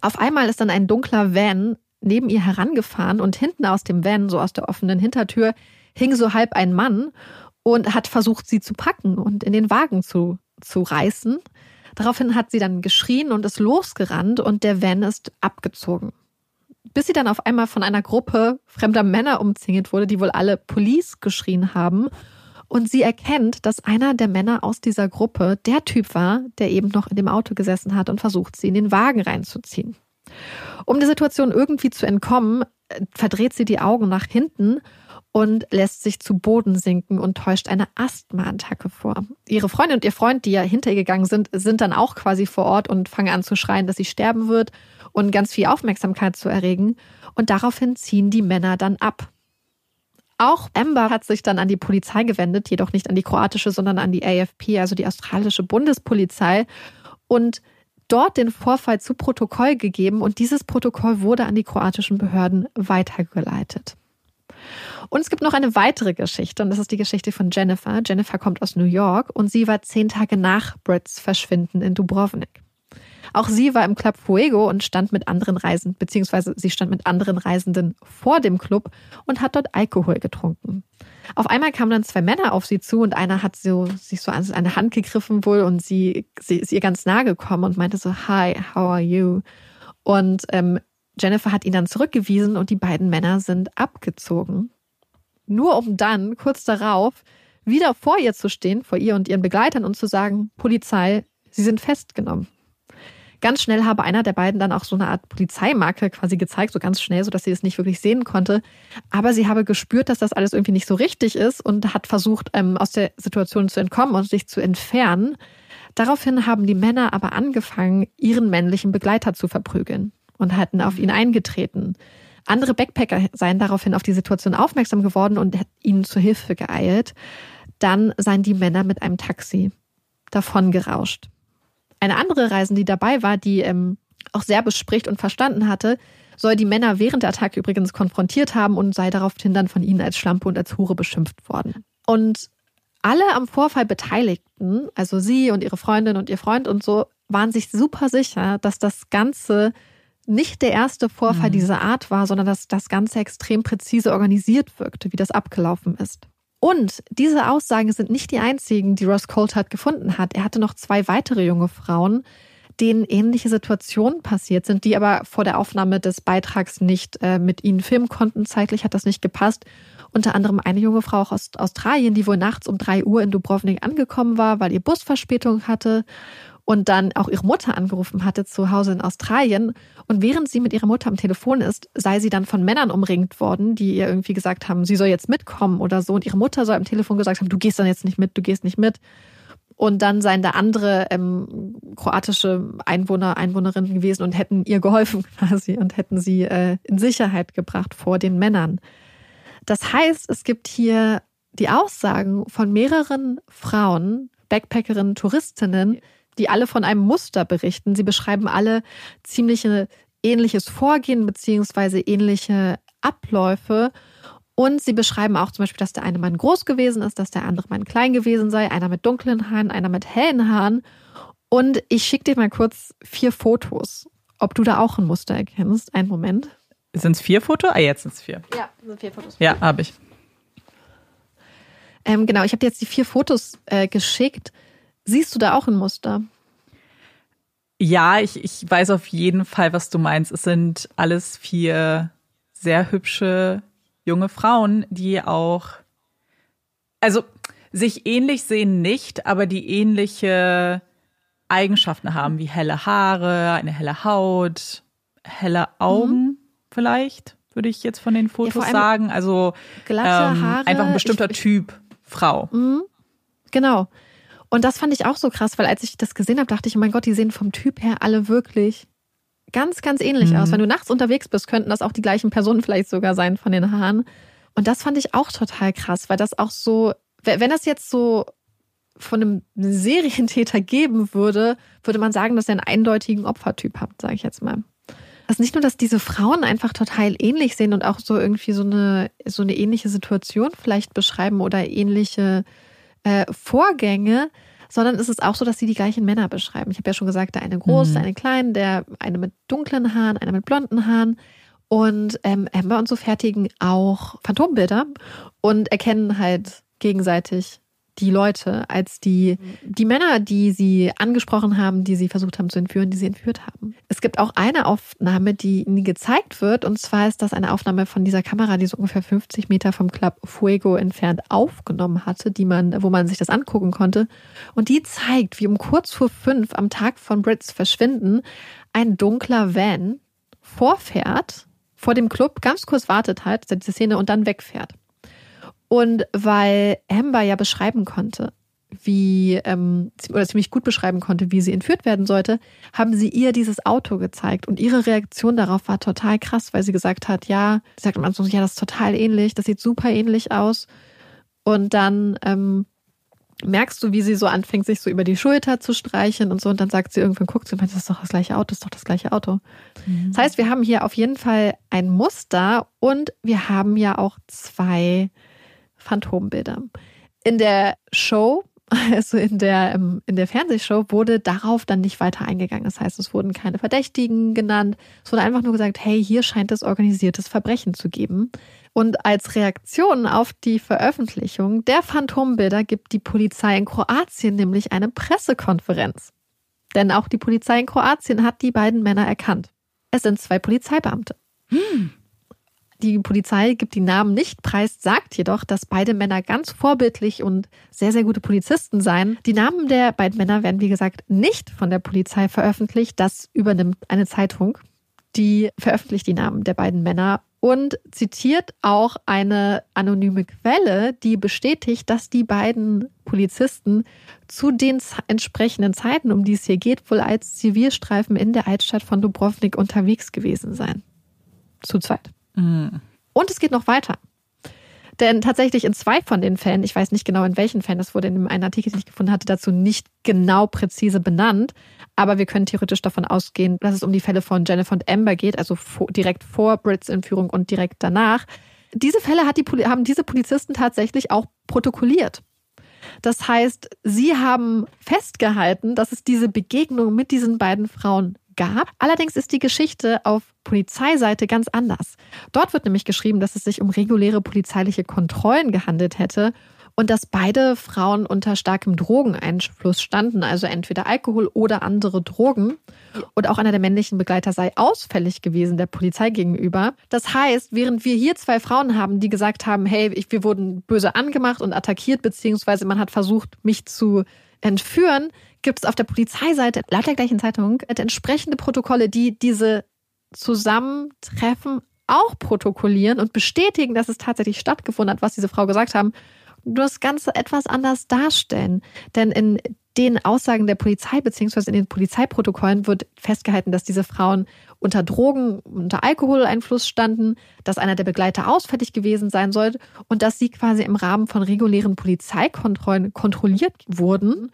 Auf einmal ist dann ein dunkler Van neben ihr herangefahren und hinten aus dem Van, so aus der offenen Hintertür, hing so halb ein Mann und hat versucht, sie zu packen und in den Wagen zu, zu reißen. Daraufhin hat sie dann geschrien und ist losgerannt und der Van ist abgezogen. Bis sie dann auf einmal von einer Gruppe fremder Männer umzingelt wurde, die wohl alle Police geschrien haben. Und sie erkennt, dass einer der Männer aus dieser Gruppe der Typ war, der eben noch in dem Auto gesessen hat und versucht, sie in den Wagen reinzuziehen. Um der Situation irgendwie zu entkommen, verdreht sie die Augen nach hinten und lässt sich zu Boden sinken und täuscht eine Asthmaattacke vor. Ihre Freundin und ihr Freund, die ja hinter ihr gegangen sind, sind dann auch quasi vor Ort und fangen an zu schreien, dass sie sterben wird und ganz viel Aufmerksamkeit zu erregen. Und daraufhin ziehen die Männer dann ab. Auch Amber hat sich dann an die Polizei gewendet, jedoch nicht an die kroatische, sondern an die AFP, also die australische Bundespolizei. Und dort den Vorfall zu Protokoll gegeben und dieses Protokoll wurde an die kroatischen Behörden weitergeleitet. Und es gibt noch eine weitere Geschichte und das ist die Geschichte von Jennifer. Jennifer kommt aus New York und sie war zehn Tage nach Brits Verschwinden in Dubrovnik. Auch sie war im Club Fuego und stand mit anderen Reisenden, beziehungsweise sie stand mit anderen Reisenden vor dem Club und hat dort Alkohol getrunken. Auf einmal kamen dann zwei Männer auf sie zu und einer hat so, sich so an eine Hand gegriffen wohl und sie, sie ist ihr ganz nahe gekommen und meinte so, hi, how are you? Und ähm, Jennifer hat ihn dann zurückgewiesen und die beiden Männer sind abgezogen. Nur um dann kurz darauf wieder vor ihr zu stehen, vor ihr und ihren Begleitern und zu sagen, Polizei, sie sind festgenommen. Ganz schnell habe einer der beiden dann auch so eine Art Polizeimarke quasi gezeigt, so ganz schnell, sodass sie es nicht wirklich sehen konnte. Aber sie habe gespürt, dass das alles irgendwie nicht so richtig ist und hat versucht, ähm, aus der Situation zu entkommen und sich zu entfernen. Daraufhin haben die Männer aber angefangen, ihren männlichen Begleiter zu verprügeln und hatten auf ihn eingetreten. Andere Backpacker seien daraufhin auf die Situation aufmerksam geworden und ihnen zur Hilfe geeilt. Dann seien die Männer mit einem Taxi davon gerauscht. Eine andere Reisende, die dabei war, die ähm, auch Serbisch spricht und verstanden hatte, soll die Männer während der Attacke übrigens konfrontiert haben und sei daraufhin dann von ihnen als Schlampe und als Hure beschimpft worden. Und alle am Vorfall Beteiligten, also sie und ihre Freundin und ihr Freund und so, waren sich super sicher, dass das Ganze nicht der erste Vorfall mhm. dieser Art war, sondern dass das Ganze extrem präzise organisiert wirkte, wie das abgelaufen ist. Und diese Aussagen sind nicht die einzigen, die Ross Coulthard gefunden hat. Er hatte noch zwei weitere junge Frauen, denen ähnliche Situationen passiert sind, die aber vor der Aufnahme des Beitrags nicht äh, mit ihnen filmen konnten. Zeitlich hat das nicht gepasst. Unter anderem eine junge Frau aus Australien, die wohl nachts um drei Uhr in Dubrovnik angekommen war, weil ihr Bus Verspätung hatte und dann auch ihre Mutter angerufen hatte zu Hause in Australien. Und während sie mit ihrer Mutter am Telefon ist, sei sie dann von Männern umringt worden, die ihr irgendwie gesagt haben, sie soll jetzt mitkommen oder so. Und ihre Mutter soll am Telefon gesagt haben, du gehst dann jetzt nicht mit, du gehst nicht mit. Und dann seien da andere ähm, kroatische Einwohner, Einwohnerinnen gewesen und hätten ihr geholfen quasi und hätten sie äh, in Sicherheit gebracht vor den Männern. Das heißt, es gibt hier die Aussagen von mehreren Frauen, Backpackerinnen, Touristinnen, die alle von einem Muster berichten. Sie beschreiben alle ziemlich ähnliches Vorgehen beziehungsweise ähnliche Abläufe. Und sie beschreiben auch zum Beispiel, dass der eine Mann groß gewesen ist, dass der andere Mann klein gewesen sei, einer mit dunklen Haaren, einer mit hellen Haaren. Und ich schicke dir mal kurz vier Fotos, ob du da auch ein Muster erkennst. Einen Moment. Sind es vier Fotos? Ah, jetzt sind es vier. Ja, sind vier Fotos. Ja, habe ich. Ähm, genau, ich habe dir jetzt die vier Fotos äh, geschickt. Siehst du da auch ein Muster? Ja, ich, ich weiß auf jeden Fall, was du meinst. Es sind alles vier sehr hübsche junge Frauen, die auch, also sich ähnlich sehen nicht, aber die ähnliche Eigenschaften haben, wie helle Haare, eine helle Haut, helle Augen mhm. vielleicht, würde ich jetzt von den Fotos ja, sagen. Also glatte ähm, Haare, einfach ein bestimmter ich, Typ Frau. Mhm. Genau. Und das fand ich auch so krass, weil als ich das gesehen habe, dachte ich, oh mein Gott, die sehen vom Typ her alle wirklich ganz, ganz ähnlich mhm. aus. Wenn du nachts unterwegs bist, könnten das auch die gleichen Personen vielleicht sogar sein von den Haaren. Und das fand ich auch total krass, weil das auch so, wenn das jetzt so von einem Serientäter geben würde, würde man sagen, dass er einen eindeutigen Opfertyp hat, sage ich jetzt mal. Also nicht nur, dass diese Frauen einfach total ähnlich sehen und auch so irgendwie so eine, so eine ähnliche Situation vielleicht beschreiben oder ähnliche äh, Vorgänge, sondern es ist auch so, dass sie die gleichen Männer beschreiben. Ich habe ja schon gesagt, der eine groß, mhm. der eine klein, der eine mit dunklen Haaren, einer mit blonden Haaren. Und ähm, Amber und so fertigen auch Phantombilder und erkennen halt gegenseitig die Leute als die, die Männer, die sie angesprochen haben, die sie versucht haben zu entführen, die sie entführt haben. Es gibt auch eine Aufnahme, die nie gezeigt wird. Und zwar ist das eine Aufnahme von dieser Kamera, die so ungefähr 50 Meter vom Club Fuego entfernt aufgenommen hatte, die man, wo man sich das angucken konnte. Und die zeigt, wie um kurz vor fünf am Tag von Brits Verschwinden ein dunkler Van vorfährt, vor dem Club, ganz kurz wartet halt, diese Szene und dann wegfährt. Und weil Amber ja beschreiben konnte, wie, ähm, oder ziemlich gut beschreiben konnte, wie sie entführt werden sollte, haben sie ihr dieses Auto gezeigt. Und ihre Reaktion darauf war total krass, weil sie gesagt hat, ja, sie sagt am Anfang, ja, das ist total ähnlich, das sieht super ähnlich aus. Und dann ähm, merkst du, wie sie so anfängt, sich so über die Schulter zu streicheln und so. Und dann sagt sie irgendwann, guckt sie, das ist doch das gleiche Auto, das ist doch das gleiche Auto. Mhm. Das heißt, wir haben hier auf jeden Fall ein Muster und wir haben ja auch zwei Phantombilder. In der Show, also in der, ähm, in der Fernsehshow, wurde darauf dann nicht weiter eingegangen. Das heißt, es wurden keine Verdächtigen genannt. Es wurde einfach nur gesagt, hey, hier scheint es organisiertes Verbrechen zu geben. Und als Reaktion auf die Veröffentlichung der Phantombilder gibt die Polizei in Kroatien nämlich eine Pressekonferenz. Denn auch die Polizei in Kroatien hat die beiden Männer erkannt. Es sind zwei Polizeibeamte. Hm. Die Polizei gibt die Namen nicht preis, sagt jedoch, dass beide Männer ganz vorbildlich und sehr, sehr gute Polizisten seien. Die Namen der beiden Männer werden, wie gesagt, nicht von der Polizei veröffentlicht. Das übernimmt eine Zeitung. Die veröffentlicht die Namen der beiden Männer und zitiert auch eine anonyme Quelle, die bestätigt, dass die beiden Polizisten zu den entsprechenden Zeiten, um die es hier geht, wohl als Zivilstreifen in der Altstadt von Dubrovnik unterwegs gewesen seien. Zu zweit. Mhm. Und es geht noch weiter. Denn tatsächlich in zwei von den Fällen, ich weiß nicht genau in welchen Fällen, das wurde in einem Artikel, den ich gefunden hatte, dazu nicht genau präzise benannt, aber wir können theoretisch davon ausgehen, dass es um die Fälle von Jennifer und Amber geht, also direkt vor Brits Entführung und direkt danach. Diese Fälle die, haben diese Polizisten tatsächlich auch protokolliert. Das heißt, sie haben festgehalten, dass es diese Begegnung mit diesen beiden Frauen gab. Allerdings ist die Geschichte auf Polizeiseite ganz anders. Dort wird nämlich geschrieben, dass es sich um reguläre polizeiliche Kontrollen gehandelt hätte und dass beide Frauen unter starkem Drogeneinfluss standen, also entweder Alkohol oder andere Drogen. Und auch einer der männlichen Begleiter sei ausfällig gewesen der Polizei gegenüber. Das heißt, während wir hier zwei Frauen haben, die gesagt haben, hey, wir wurden böse angemacht und attackiert, beziehungsweise man hat versucht, mich zu entführen, gibt es auf der Polizeiseite laut der gleichen Zeitung entsprechende Protokolle, die diese Zusammentreffen auch protokollieren und bestätigen, dass es tatsächlich stattgefunden hat, was diese Frau gesagt haben, nur das Ganze etwas anders darstellen. Denn in den Aussagen der Polizei beziehungsweise in den Polizeiprotokollen wird festgehalten, dass diese Frauen unter Drogen, unter Alkoholeinfluss standen, dass einer der Begleiter ausfällig gewesen sein soll und dass sie quasi im Rahmen von regulären Polizeikontrollen kontrolliert wurden.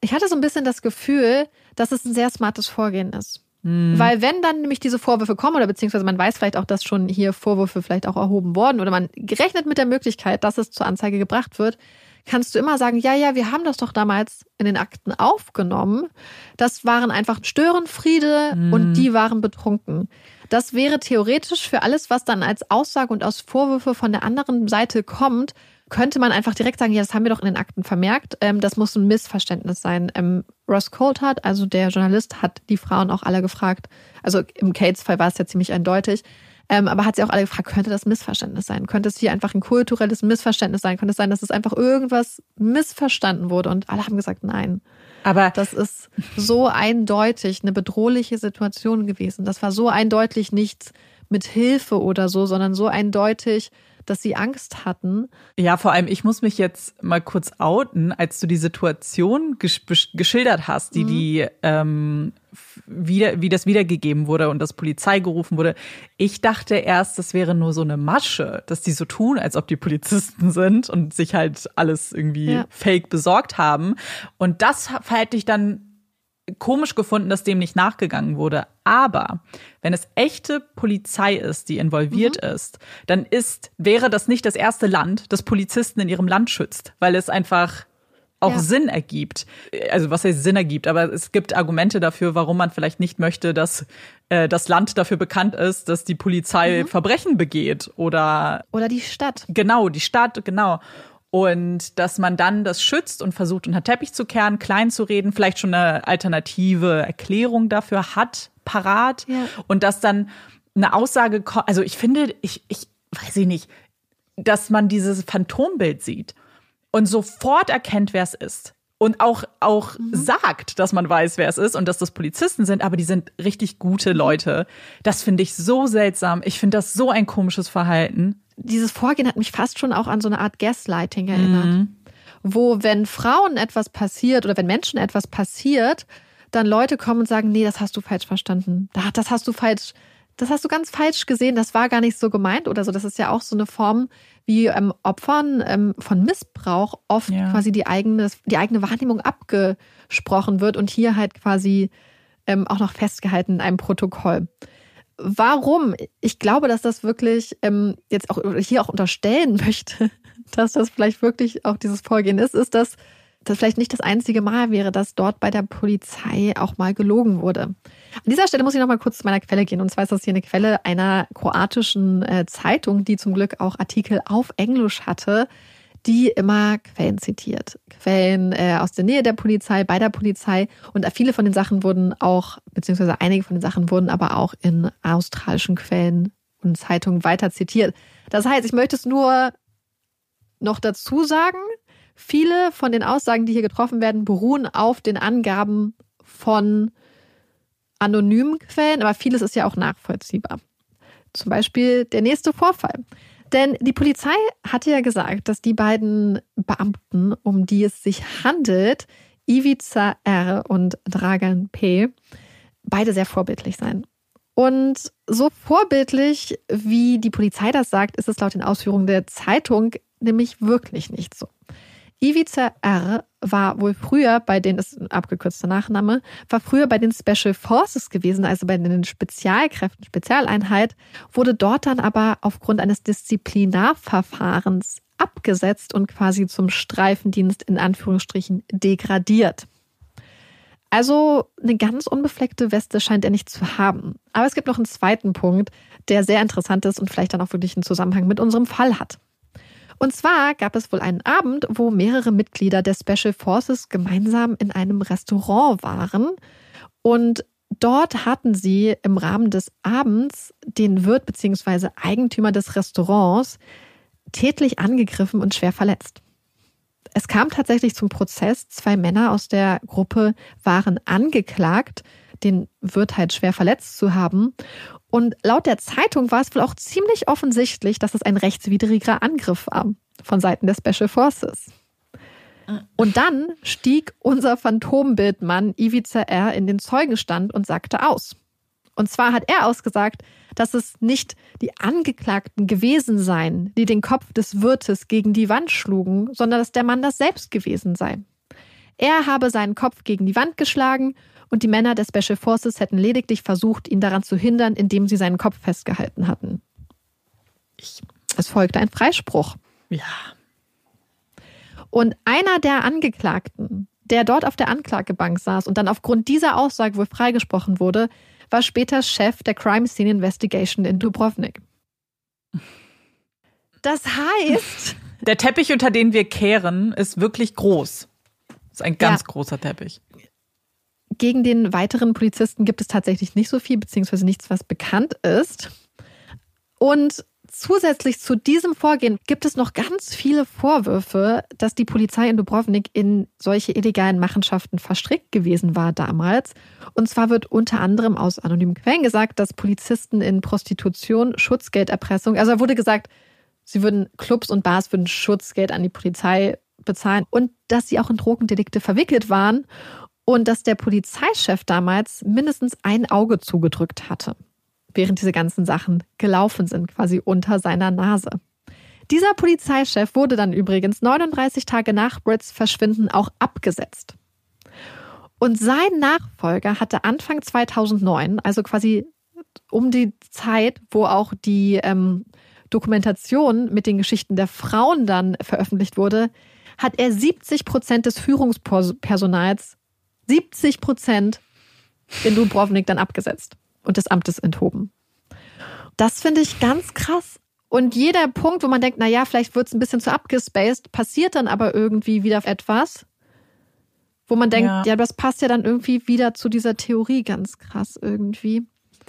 Ich hatte so ein bisschen das Gefühl, dass es ein sehr smartes Vorgehen ist. Mhm. Weil wenn dann nämlich diese Vorwürfe kommen oder beziehungsweise man weiß vielleicht auch, dass schon hier Vorwürfe vielleicht auch erhoben worden oder man gerechnet mit der Möglichkeit, dass es zur Anzeige gebracht wird, kannst du immer sagen, ja, ja, wir haben das doch damals in den Akten aufgenommen. Das waren einfach Störenfriede mhm. und die waren betrunken. Das wäre theoretisch für alles, was dann als Aussage und aus Vorwürfe von der anderen Seite kommt, könnte man einfach direkt sagen, ja, das haben wir doch in den Akten vermerkt. Ähm, das muss ein Missverständnis sein. Ähm, Ross Coulthard, also der Journalist, hat die Frauen auch alle gefragt. Also im Cates-Fall war es ja ziemlich eindeutig. Ähm, aber hat sie auch alle gefragt, könnte das Missverständnis sein? Könnte es hier einfach ein kulturelles Missverständnis sein? Könnte es sein, dass es einfach irgendwas missverstanden wurde? Und alle haben gesagt, nein. Aber das ist so eindeutig eine bedrohliche Situation gewesen. Das war so eindeutig nichts mit Hilfe oder so, sondern so eindeutig dass sie Angst hatten. Ja, vor allem, ich muss mich jetzt mal kurz outen, als du die Situation gesch geschildert hast, die mhm. die ähm, wieder, wie das wiedergegeben wurde und das Polizei gerufen wurde. Ich dachte erst, das wäre nur so eine Masche, dass die so tun, als ob die Polizisten sind und sich halt alles irgendwie ja. fake besorgt haben. Und das hätte ich dann komisch gefunden, dass dem nicht nachgegangen wurde. Aber wenn es echte Polizei ist, die involviert mhm. ist, dann ist, wäre das nicht das erste Land, das Polizisten in ihrem Land schützt, weil es einfach auch ja. Sinn ergibt. Also was heißt Sinn ergibt, aber es gibt Argumente dafür, warum man vielleicht nicht möchte, dass äh, das Land dafür bekannt ist, dass die Polizei mhm. Verbrechen begeht oder oder die Stadt. Genau, die Stadt, genau. Und dass man dann das schützt und versucht, unter Teppich zu kehren, klein zu reden, vielleicht schon eine alternative Erklärung dafür hat, parat. Ja. Und dass dann eine Aussage kommt, also ich finde, ich, ich weiß ich nicht, dass man dieses Phantombild sieht und sofort erkennt, wer es ist. Und auch, auch mhm. sagt, dass man weiß, wer es ist und dass das Polizisten sind, aber die sind richtig gute Leute. Das finde ich so seltsam. Ich finde das so ein komisches Verhalten dieses Vorgehen hat mich fast schon auch an so eine Art Gaslighting erinnert. Mhm. Wo, wenn Frauen etwas passiert oder wenn Menschen etwas passiert, dann Leute kommen und sagen, nee, das hast du falsch verstanden. Das hast du falsch, das hast du ganz falsch gesehen, das war gar nicht so gemeint oder so. Das ist ja auch so eine Form, wie ähm, Opfern ähm, von Missbrauch oft ja. quasi die eigene, die eigene Wahrnehmung abgesprochen wird und hier halt quasi ähm, auch noch festgehalten in einem Protokoll. Warum? Ich glaube, dass das wirklich ähm, jetzt auch hier auch unterstellen möchte, dass das vielleicht wirklich auch dieses Vorgehen ist, ist, dass das vielleicht nicht das einzige Mal wäre, dass dort bei der Polizei auch mal gelogen wurde. An dieser Stelle muss ich noch mal kurz zu meiner Quelle gehen. Und zwar ist das hier eine Quelle einer kroatischen äh, Zeitung, die zum Glück auch Artikel auf Englisch hatte die immer Quellen zitiert. Quellen äh, aus der Nähe der Polizei, bei der Polizei. Und viele von den Sachen wurden auch, beziehungsweise einige von den Sachen wurden aber auch in australischen Quellen und Zeitungen weiter zitiert. Das heißt, ich möchte es nur noch dazu sagen, viele von den Aussagen, die hier getroffen werden, beruhen auf den Angaben von anonymen Quellen, aber vieles ist ja auch nachvollziehbar. Zum Beispiel der nächste Vorfall. Denn die Polizei hatte ja gesagt, dass die beiden Beamten, um die es sich handelt, Ivica R. und Dragan P., beide sehr vorbildlich seien. Und so vorbildlich, wie die Polizei das sagt, ist es laut den Ausführungen der Zeitung nämlich wirklich nicht so. Ivica R. war wohl früher bei den, das ist ein abgekürzter Nachname, war früher bei den Special Forces gewesen, also bei den Spezialkräften, Spezialeinheit, wurde dort dann aber aufgrund eines Disziplinarverfahrens abgesetzt und quasi zum Streifendienst in Anführungsstrichen degradiert. Also eine ganz unbefleckte Weste scheint er nicht zu haben. Aber es gibt noch einen zweiten Punkt, der sehr interessant ist und vielleicht dann auch wirklich einen Zusammenhang mit unserem Fall hat. Und zwar gab es wohl einen Abend, wo mehrere Mitglieder der Special Forces gemeinsam in einem Restaurant waren. Und dort hatten sie im Rahmen des Abends den Wirt bzw. Eigentümer des Restaurants tätlich angegriffen und schwer verletzt. Es kam tatsächlich zum Prozess. Zwei Männer aus der Gruppe waren angeklagt, den Wirt halt schwer verletzt zu haben. Und laut der Zeitung war es wohl auch ziemlich offensichtlich, dass es ein rechtswidriger Angriff war von Seiten der Special Forces. Und dann stieg unser Phantombildmann Ivica R. in den Zeugenstand und sagte aus. Und zwar hat er ausgesagt, dass es nicht die Angeklagten gewesen seien, die den Kopf des Wirtes gegen die Wand schlugen, sondern dass der Mann das selbst gewesen sei. Er habe seinen Kopf gegen die Wand geschlagen und die Männer der Special Forces hätten lediglich versucht, ihn daran zu hindern, indem sie seinen Kopf festgehalten hatten. Es folgte ein Freispruch. ja. Und einer der Angeklagten, der dort auf der Anklagebank saß und dann aufgrund dieser Aussage wohl freigesprochen wurde, war später Chef der Crime Scene Investigation in Dubrovnik. Das heißt, Der Teppich, unter den wir kehren, ist wirklich groß. Ist ein ganz Ja. großer Teppich. Gegen den weiteren Polizisten gibt es tatsächlich nicht so viel, beziehungsweise nichts, was bekannt ist. Und zusätzlich zu diesem Vorgehen gibt es noch ganz viele Vorwürfe, dass die Polizei in Dubrovnik in solche illegalen Machenschaften verstrickt gewesen war damals. Und zwar wird unter anderem aus anonymen Quellen gesagt, dass Polizisten in Prostitution, Schutzgelderpressung, also wurde gesagt, sie würden Clubs und Bars würden Schutzgeld an die Polizei bezahlen und dass sie auch in Drogendelikte verwickelt waren und dass der Polizeichef damals mindestens ein Auge zugedrückt hatte, während diese ganzen Sachen gelaufen sind, quasi unter seiner Nase. Dieser Polizeichef wurde dann übrigens 39 Tage nach Brits Verschwinden auch abgesetzt. Und sein Nachfolger hatte Anfang 2009, also quasi um die Zeit, wo auch die ähm, Dokumentation mit den Geschichten der Frauen dann veröffentlicht wurde, hat er 70 Prozent des Führungspersonals 70 Prozent in Dubrovnik dann abgesetzt und des Amtes enthoben. Das finde ich ganz krass. Und jeder Punkt, wo man denkt, na ja, vielleicht wird es ein bisschen zu abgespaced, passiert dann aber irgendwie wieder etwas, wo man denkt, Ja. ja. das passt ja dann irgendwie wieder zu dieser Theorie ganz krass irgendwie.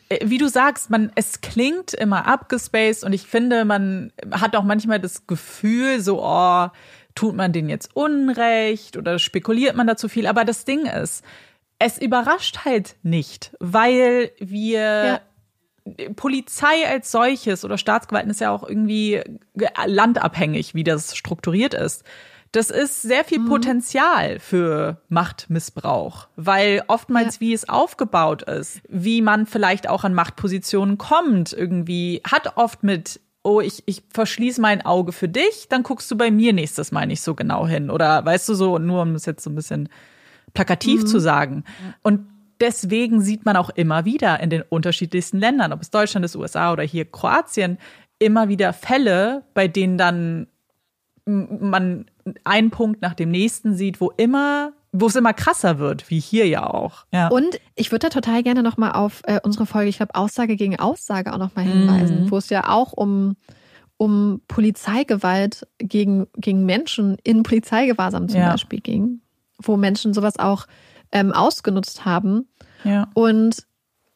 Äh, Wie du sagst, man, es klingt immer abgespaced und ich finde, man hat auch manchmal das Gefühl, so, oh, tut man den jetzt Unrecht oder spekuliert man da zu viel. Aber das Ding ist, es überrascht halt nicht, weil wir Ja. Polizei als solches oder Staatsgewalten ist ja auch irgendwie landabhängig, wie das strukturiert ist. Das ist sehr viel Potenzial für Machtmissbrauch, weil oftmals, Ja. wie es aufgebaut ist, wie man vielleicht auch an Machtpositionen kommt, irgendwie hat oft mit, oh, ich, ich verschließe mein Auge für dich, dann guckst du bei mir nächstes Mal nicht so genau hin. Oder weißt du so, nur um es jetzt so ein bisschen plakativ zu sagen. Und deswegen sieht man auch immer wieder in den unterschiedlichsten Ländern, ob es Deutschland ist, USA oder hier Kroatien, immer wieder Fälle, bei denen dann man einen Punkt nach dem nächsten sieht, wo immer, wo es immer krasser wird, wie hier ja auch. Ja. Und ich würde da total gerne nochmal auf äh, unsere Folge, ich glaube, Aussage gegen Aussage auch nochmal hinweisen, wo es ja auch um, um Polizeigewalt gegen, gegen Menschen in Polizeigewahrsam zum Ja. Beispiel ging, wo Menschen sowas auch ähm, ausgenutzt haben. ja. Und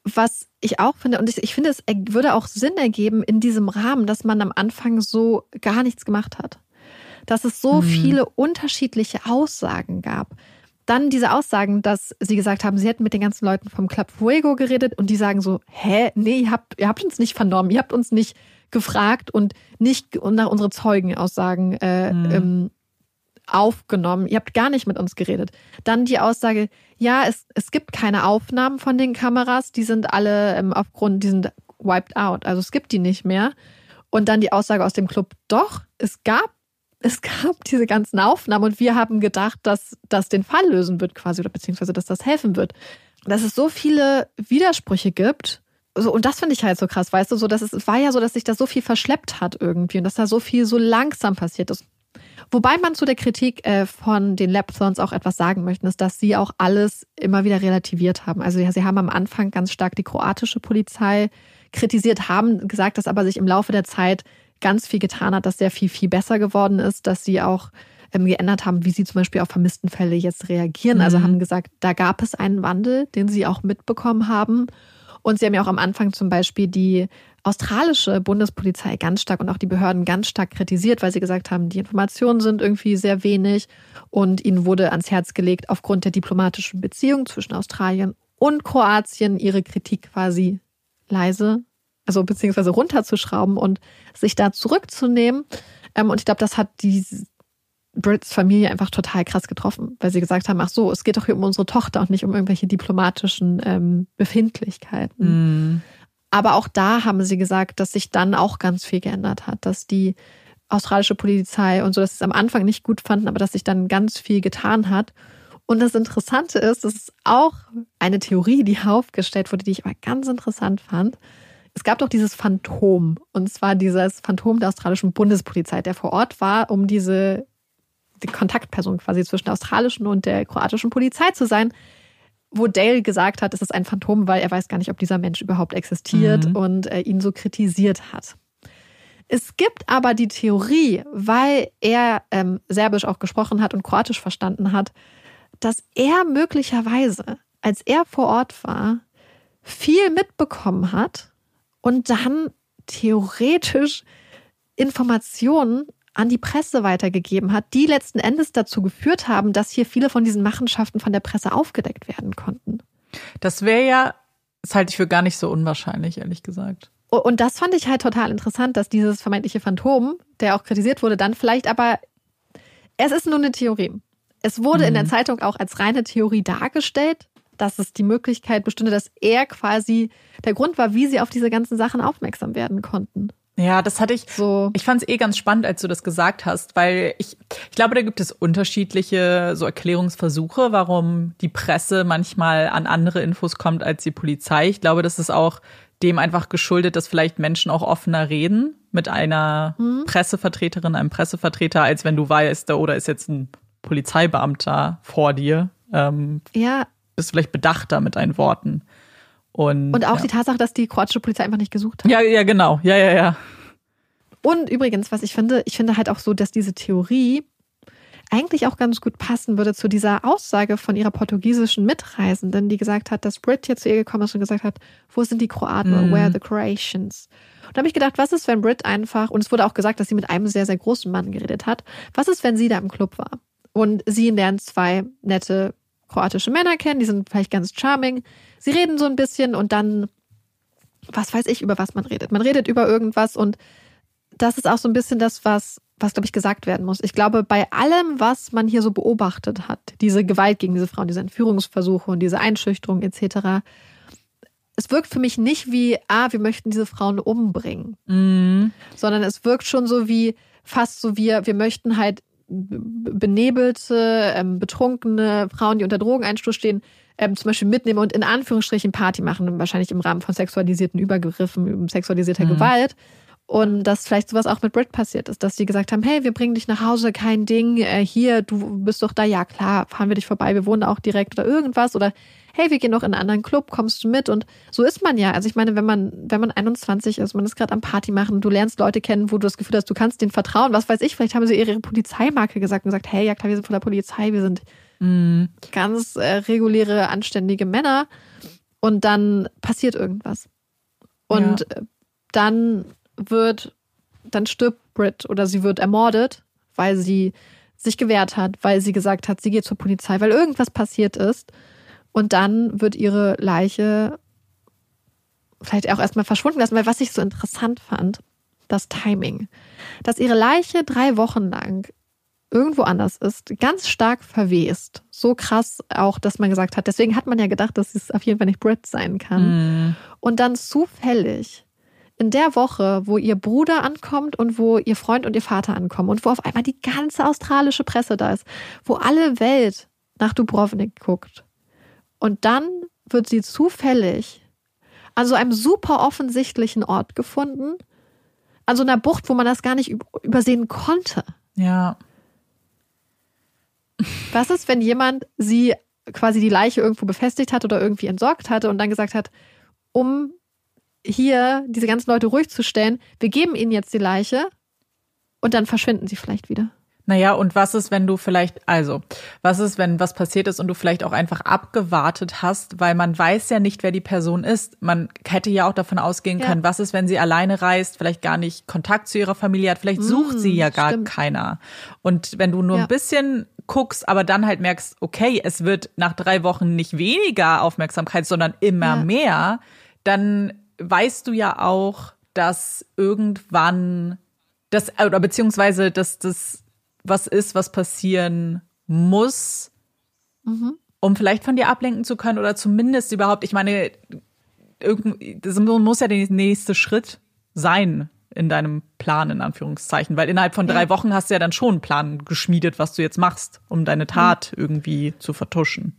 was ich auch finde, und ich, ich finde, es würde auch Sinn ergeben in diesem Rahmen, dass man am Anfang so gar nichts gemacht hat. Dass es so viele unterschiedliche Aussagen gab. Dann diese Aussagen, dass sie gesagt haben, sie hätten mit den ganzen Leuten vom Club Fuego geredet und die sagen so, hä, nee, ihr habt, ihr habt uns nicht vernommen, ihr habt uns nicht gefragt und nicht nach unsere Zeugenaussagen äh, ähm, aufgenommen. Ihr habt gar nicht mit uns geredet. Dann die Aussage, ja, es, es gibt keine Aufnahmen von den Kameras, die sind alle ähm, aufgrund, die sind wiped out, also es gibt die nicht mehr. Und dann die Aussage aus dem Club, doch, es gab, es gab diese ganzen Aufnahmen und wir haben gedacht, dass das den Fall lösen wird quasi oder beziehungsweise, dass das helfen wird. Dass es so viele Widersprüche gibt. So, und das finde ich halt so krass, weißt du, so, dass es, war ja so, dass sich da so viel verschleppt hat irgendwie und dass da so viel so langsam passiert ist. Wobei man zu der Kritik äh, von den Lapthorns auch etwas sagen möchte, ist, dass sie auch alles immer wieder relativiert haben. Also ja, sie haben am Anfang ganz stark die kroatische Polizei kritisiert, haben gesagt, dass aber sich im Laufe der Zeit ganz viel getan hat, dass sehr viel, viel besser geworden ist, dass sie auch ähm, geändert haben, wie sie zum Beispiel auf vermissten Fälle jetzt reagieren. Also Mhm. haben gesagt, da gab es einen Wandel, den sie auch mitbekommen haben. Und sie haben ja auch am Anfang zum Beispiel die australische Bundespolizei ganz stark und auch die Behörden ganz stark kritisiert, weil sie gesagt haben, die Informationen sind irgendwie sehr wenig und ihnen wurde ans Herz gelegt, aufgrund der diplomatischen Beziehung zwischen Australien und Kroatien ihre Kritik quasi leise, also beziehungsweise runterzuschrauben und sich da zurückzunehmen. Ähm, Und ich glaube, das hat die Brits Familie einfach total krass getroffen, weil sie gesagt haben, ach so, es geht doch hier um unsere Tochter und nicht um irgendwelche diplomatischen ähm, Befindlichkeiten. Aber auch da haben sie gesagt, dass sich dann auch ganz viel geändert hat, dass die australische Polizei und so, dass sie es am Anfang nicht gut fanden, aber dass sich dann ganz viel getan hat. Und das Interessante ist, das ist auch eine Theorie, die aufgestellt wurde, die ich aber ganz interessant fand. Es gab doch dieses Phantom, und zwar dieses Phantom der australischen Bundespolizei, der vor Ort war, um diese die Kontaktperson quasi zwischen der australischen und der kroatischen Polizei zu sein, wo Dale gesagt hat, es ist ein Phantom, weil er weiß gar nicht, ob dieser Mensch überhaupt existiert und äh, ihn so kritisiert hat. Es gibt aber die Theorie, weil er ähm, Serbisch auch gesprochen hat und Kroatisch verstanden hat, dass er möglicherweise, als er vor Ort war, viel mitbekommen hat und dann theoretisch Informationen an die Presse weitergegeben hat, die letzten Endes dazu geführt haben, dass hier viele von diesen Machenschaften von der Presse aufgedeckt werden konnten. Das wäre ja, das halte ich für gar nicht so unwahrscheinlich, ehrlich gesagt. Und das fand ich halt total interessant, dass dieses vermeintliche Phantom, der auch kritisiert wurde, dann vielleicht aber, es ist nur eine Theorie. Es wurde in der Zeitung auch als reine Theorie dargestellt, dass es die Möglichkeit bestünde, dass er quasi der Grund war, wie sie auf diese ganzen Sachen aufmerksam werden konnten. Ja, das hatte ich. So. Ich fand es eh ganz spannend, als du das gesagt hast, weil ich, ich glaube, da gibt es unterschiedliche so Erklärungsversuche, warum die Presse manchmal an andere Infos kommt als die Polizei. Ich glaube, das ist auch dem einfach geschuldet, dass vielleicht Menschen auch offener reden mit einer Pressevertreterin, einem Pressevertreter, als wenn du weißt, da oder ist jetzt ein Polizeibeamter vor dir. Ähm, Ja, bist vielleicht bedachter mit deinen Worten. Und, und auch ja. die Tatsache, dass die kroatische Polizei einfach nicht gesucht hat. Ja, ja, genau. Ja, ja, ja. Und übrigens, was ich finde, ich finde halt auch so, dass diese Theorie eigentlich auch ganz gut passen würde zu dieser Aussage von ihrer portugiesischen Mitreisenden, die gesagt hat, dass Brit hier zu ihr gekommen ist und gesagt hat, wo sind die Kroaten? Where are the Croatians? Und da habe ich gedacht, was ist, wenn Brit einfach, und es wurde auch gesagt, dass sie mit einem sehr, sehr großen Mann geredet hat, was ist, wenn sie da im Club war? Und sie lernt zwei nette kroatische Männer kennen, die sind vielleicht ganz charming. Sie reden so ein bisschen und dann, was weiß ich, über was man redet. Man redet über irgendwas und das ist auch so ein bisschen das, was, was glaube ich, gesagt werden muss. Ich glaube, bei allem, was man hier so beobachtet hat, diese Gewalt gegen diese Frauen, diese Entführungsversuche und diese Einschüchterung etc., es wirkt für mich nicht wie, ah, wir möchten diese Frauen umbringen, sondern es wirkt schon so wie, fast so wie, wir möchten halt benebelte, ähm, betrunkene Frauen, die unter Drogeneinstoß stehen, ähm, zum Beispiel mitnehmen und in Anführungsstrichen Party machen, wahrscheinlich im Rahmen von sexualisierten Übergriffen, sexualisierter Gewalt. Und dass vielleicht sowas auch mit Brit passiert ist, dass sie gesagt haben, hey, wir bringen dich nach Hause, kein Ding, äh, hier, du bist doch da, ja klar, fahren wir dich vorbei, wir wohnen auch direkt oder irgendwas oder hey, wir gehen noch in einen anderen Club, kommst du mit? Und so ist man ja. Also ich meine, wenn man, wenn man 21 ist, man ist gerade am Party machen, du lernst Leute kennen, wo du das Gefühl hast, du kannst denen vertrauen, was weiß ich, vielleicht haben sie ihre Polizeimarke gesagt und gesagt, hey, ja klar, wir sind von der Polizei, wir sind ganz äh, reguläre, anständige Männer. Und dann passiert irgendwas. Und äh, dann wird, dann stirbt Brit oder sie wird ermordet, weil sie sich gewehrt hat, weil sie gesagt hat, sie geht zur Polizei, weil irgendwas passiert ist. Und dann wird ihre Leiche vielleicht auch erstmal verschwunden lassen, weil was ich so interessant fand, das Timing. Dass ihre Leiche drei Wochen lang irgendwo anders ist, ganz stark verwest. So krass auch, dass man gesagt hat, deswegen hat man ja gedacht, dass es auf jeden Fall nicht Brit sein kann. Und dann zufällig in der Woche, wo ihr Bruder ankommt und wo ihr Freund und ihr Vater ankommen und wo auf einmal die ganze australische Presse da ist, wo alle Welt nach Dubrovnik guckt. Und dann wird sie zufällig an so einem super offensichtlichen Ort gefunden, an so einer Bucht, wo man das gar nicht üb- übersehen konnte. Ja. Was ist, wenn jemand sie quasi die Leiche irgendwo befestigt hat oder irgendwie entsorgt hatte und dann gesagt hat, um hier diese ganzen Leute ruhig zu stellen. Wir geben ihnen jetzt die Leiche und dann verschwinden sie vielleicht wieder. Naja, und was ist, wenn du vielleicht, also, was ist, wenn was passiert ist und du vielleicht auch einfach abgewartet hast, weil man weiß ja nicht, wer die Person ist. Man hätte ja auch davon ausgehen Ja. können, was ist, wenn sie alleine reist, vielleicht gar nicht Kontakt zu ihrer Familie hat, vielleicht sucht sie ja gar stimmt. keiner. Und wenn du nur Ja. ein bisschen guckst, aber dann halt merkst, okay, es wird nach drei Wochen nicht weniger Aufmerksamkeit, sondern immer Ja. mehr, dann weißt du ja auch, dass irgendwann das oder beziehungsweise dass das was ist, was passieren muss, um vielleicht von dir ablenken zu können oder zumindest überhaupt, ich meine, das muss ja der nächste Schritt sein in deinem Plan, in Anführungszeichen, weil innerhalb von drei Ja. Wochen hast du ja dann schon einen Plan geschmiedet, was du jetzt machst, um deine Tat irgendwie zu vertuschen.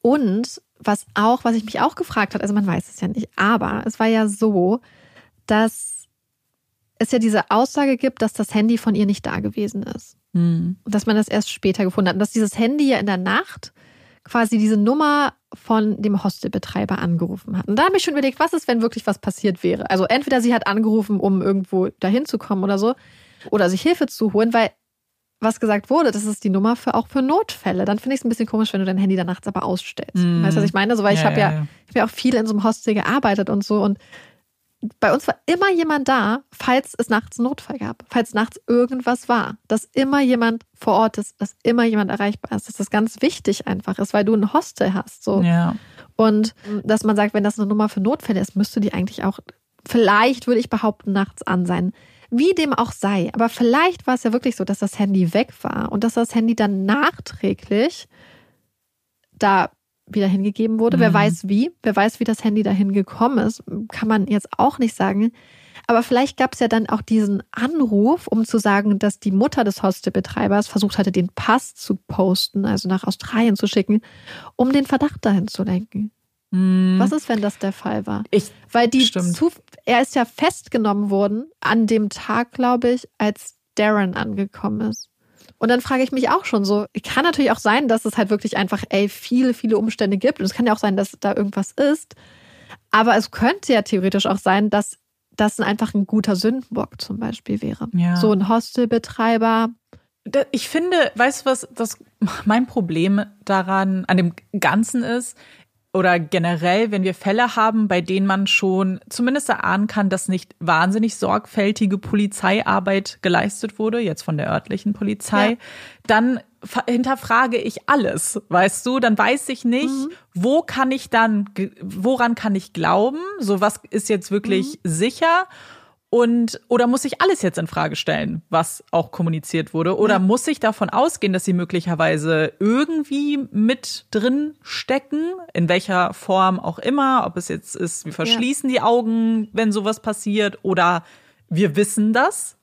Und was auch, was ich mich auch gefragt hat, also man weiß es ja nicht, aber es war ja so, dass es ja diese Aussage gibt, dass das Handy von ihr nicht da gewesen ist. Und dass man das erst später gefunden hat. Und dass dieses Handy ja in der Nacht quasi diese Nummer von dem Hostelbetreiber angerufen hat. Und da habe ich schon überlegt, was ist, wenn wirklich was passiert wäre. Also entweder sie hat angerufen, um irgendwo dahin zu kommen oder so, oder sich Hilfe zu holen, weil was gesagt wurde, das ist die Nummer für auch für Notfälle. Dann finde ich es ein bisschen komisch, wenn du dein Handy dann nachts aber ausstellst. Weißt du, was ich meine? So, weil ich Ja, habe ja, ja, ich hab ja auch viel in so einem Hostel gearbeitet und so und bei uns war immer jemand da, falls es nachts einen Notfall gab, falls nachts irgendwas war, dass immer jemand vor Ort ist, dass immer jemand erreichbar ist, dass das ganz wichtig einfach ist, weil du ein Hostel hast. So. Ja. Und dass man sagt, wenn das eine Nummer für Notfälle ist, müsste die eigentlich auch, vielleicht würde ich behaupten, nachts an sein. Wie dem auch sei. Aber vielleicht war es ja wirklich so, dass das Handy weg war und dass das Handy dann nachträglich da wieder hingegeben wurde. Wer weiß wie, wer weiß, wie das Handy dahin gekommen ist, kann man jetzt auch nicht sagen. Aber vielleicht gab es ja dann auch diesen Anruf, um zu sagen, dass die Mutter des Hostelbetreibers versucht hatte, den Pass zu posten, also nach Australien zu schicken, um den Verdacht dahin zu lenken. Was ist, wenn das der Fall war? Ich, Weil die Stimmt. zu, er ist ja festgenommen worden an dem Tag, glaube ich, als Darren angekommen ist. Und dann frage ich mich auch schon so, kann natürlich auch sein, dass es halt wirklich einfach, ey, viele, viele Umstände gibt. Und es kann ja auch sein, dass da irgendwas ist. Aber es könnte ja theoretisch auch sein, dass das einfach ein guter Sündenbock zum Beispiel wäre. Ja. So ein Hostelbetreiber. Ich finde, weißt du, was das mein Problem daran, an dem Ganzen ist? Oder generell, wenn wir Fälle haben, bei denen man schon zumindest erahnen kann, dass nicht wahnsinnig sorgfältige Polizeiarbeit geleistet wurde, jetzt von der örtlichen Polizei, Ja. dann hinterfrage ich alles, weißt du? Dann weiß ich nicht, Mhm. wo kann ich dann, woran kann ich glauben? So was ist jetzt wirklich Mhm. sicher? Und oder muss ich alles jetzt in Frage stellen, was auch kommuniziert wurde? Oder muss ich davon ausgehen, dass sie möglicherweise irgendwie mit drin stecken, in welcher Form auch immer, ob es jetzt ist, wir verschließen die Augen, wenn sowas passiert, oder wir wissen das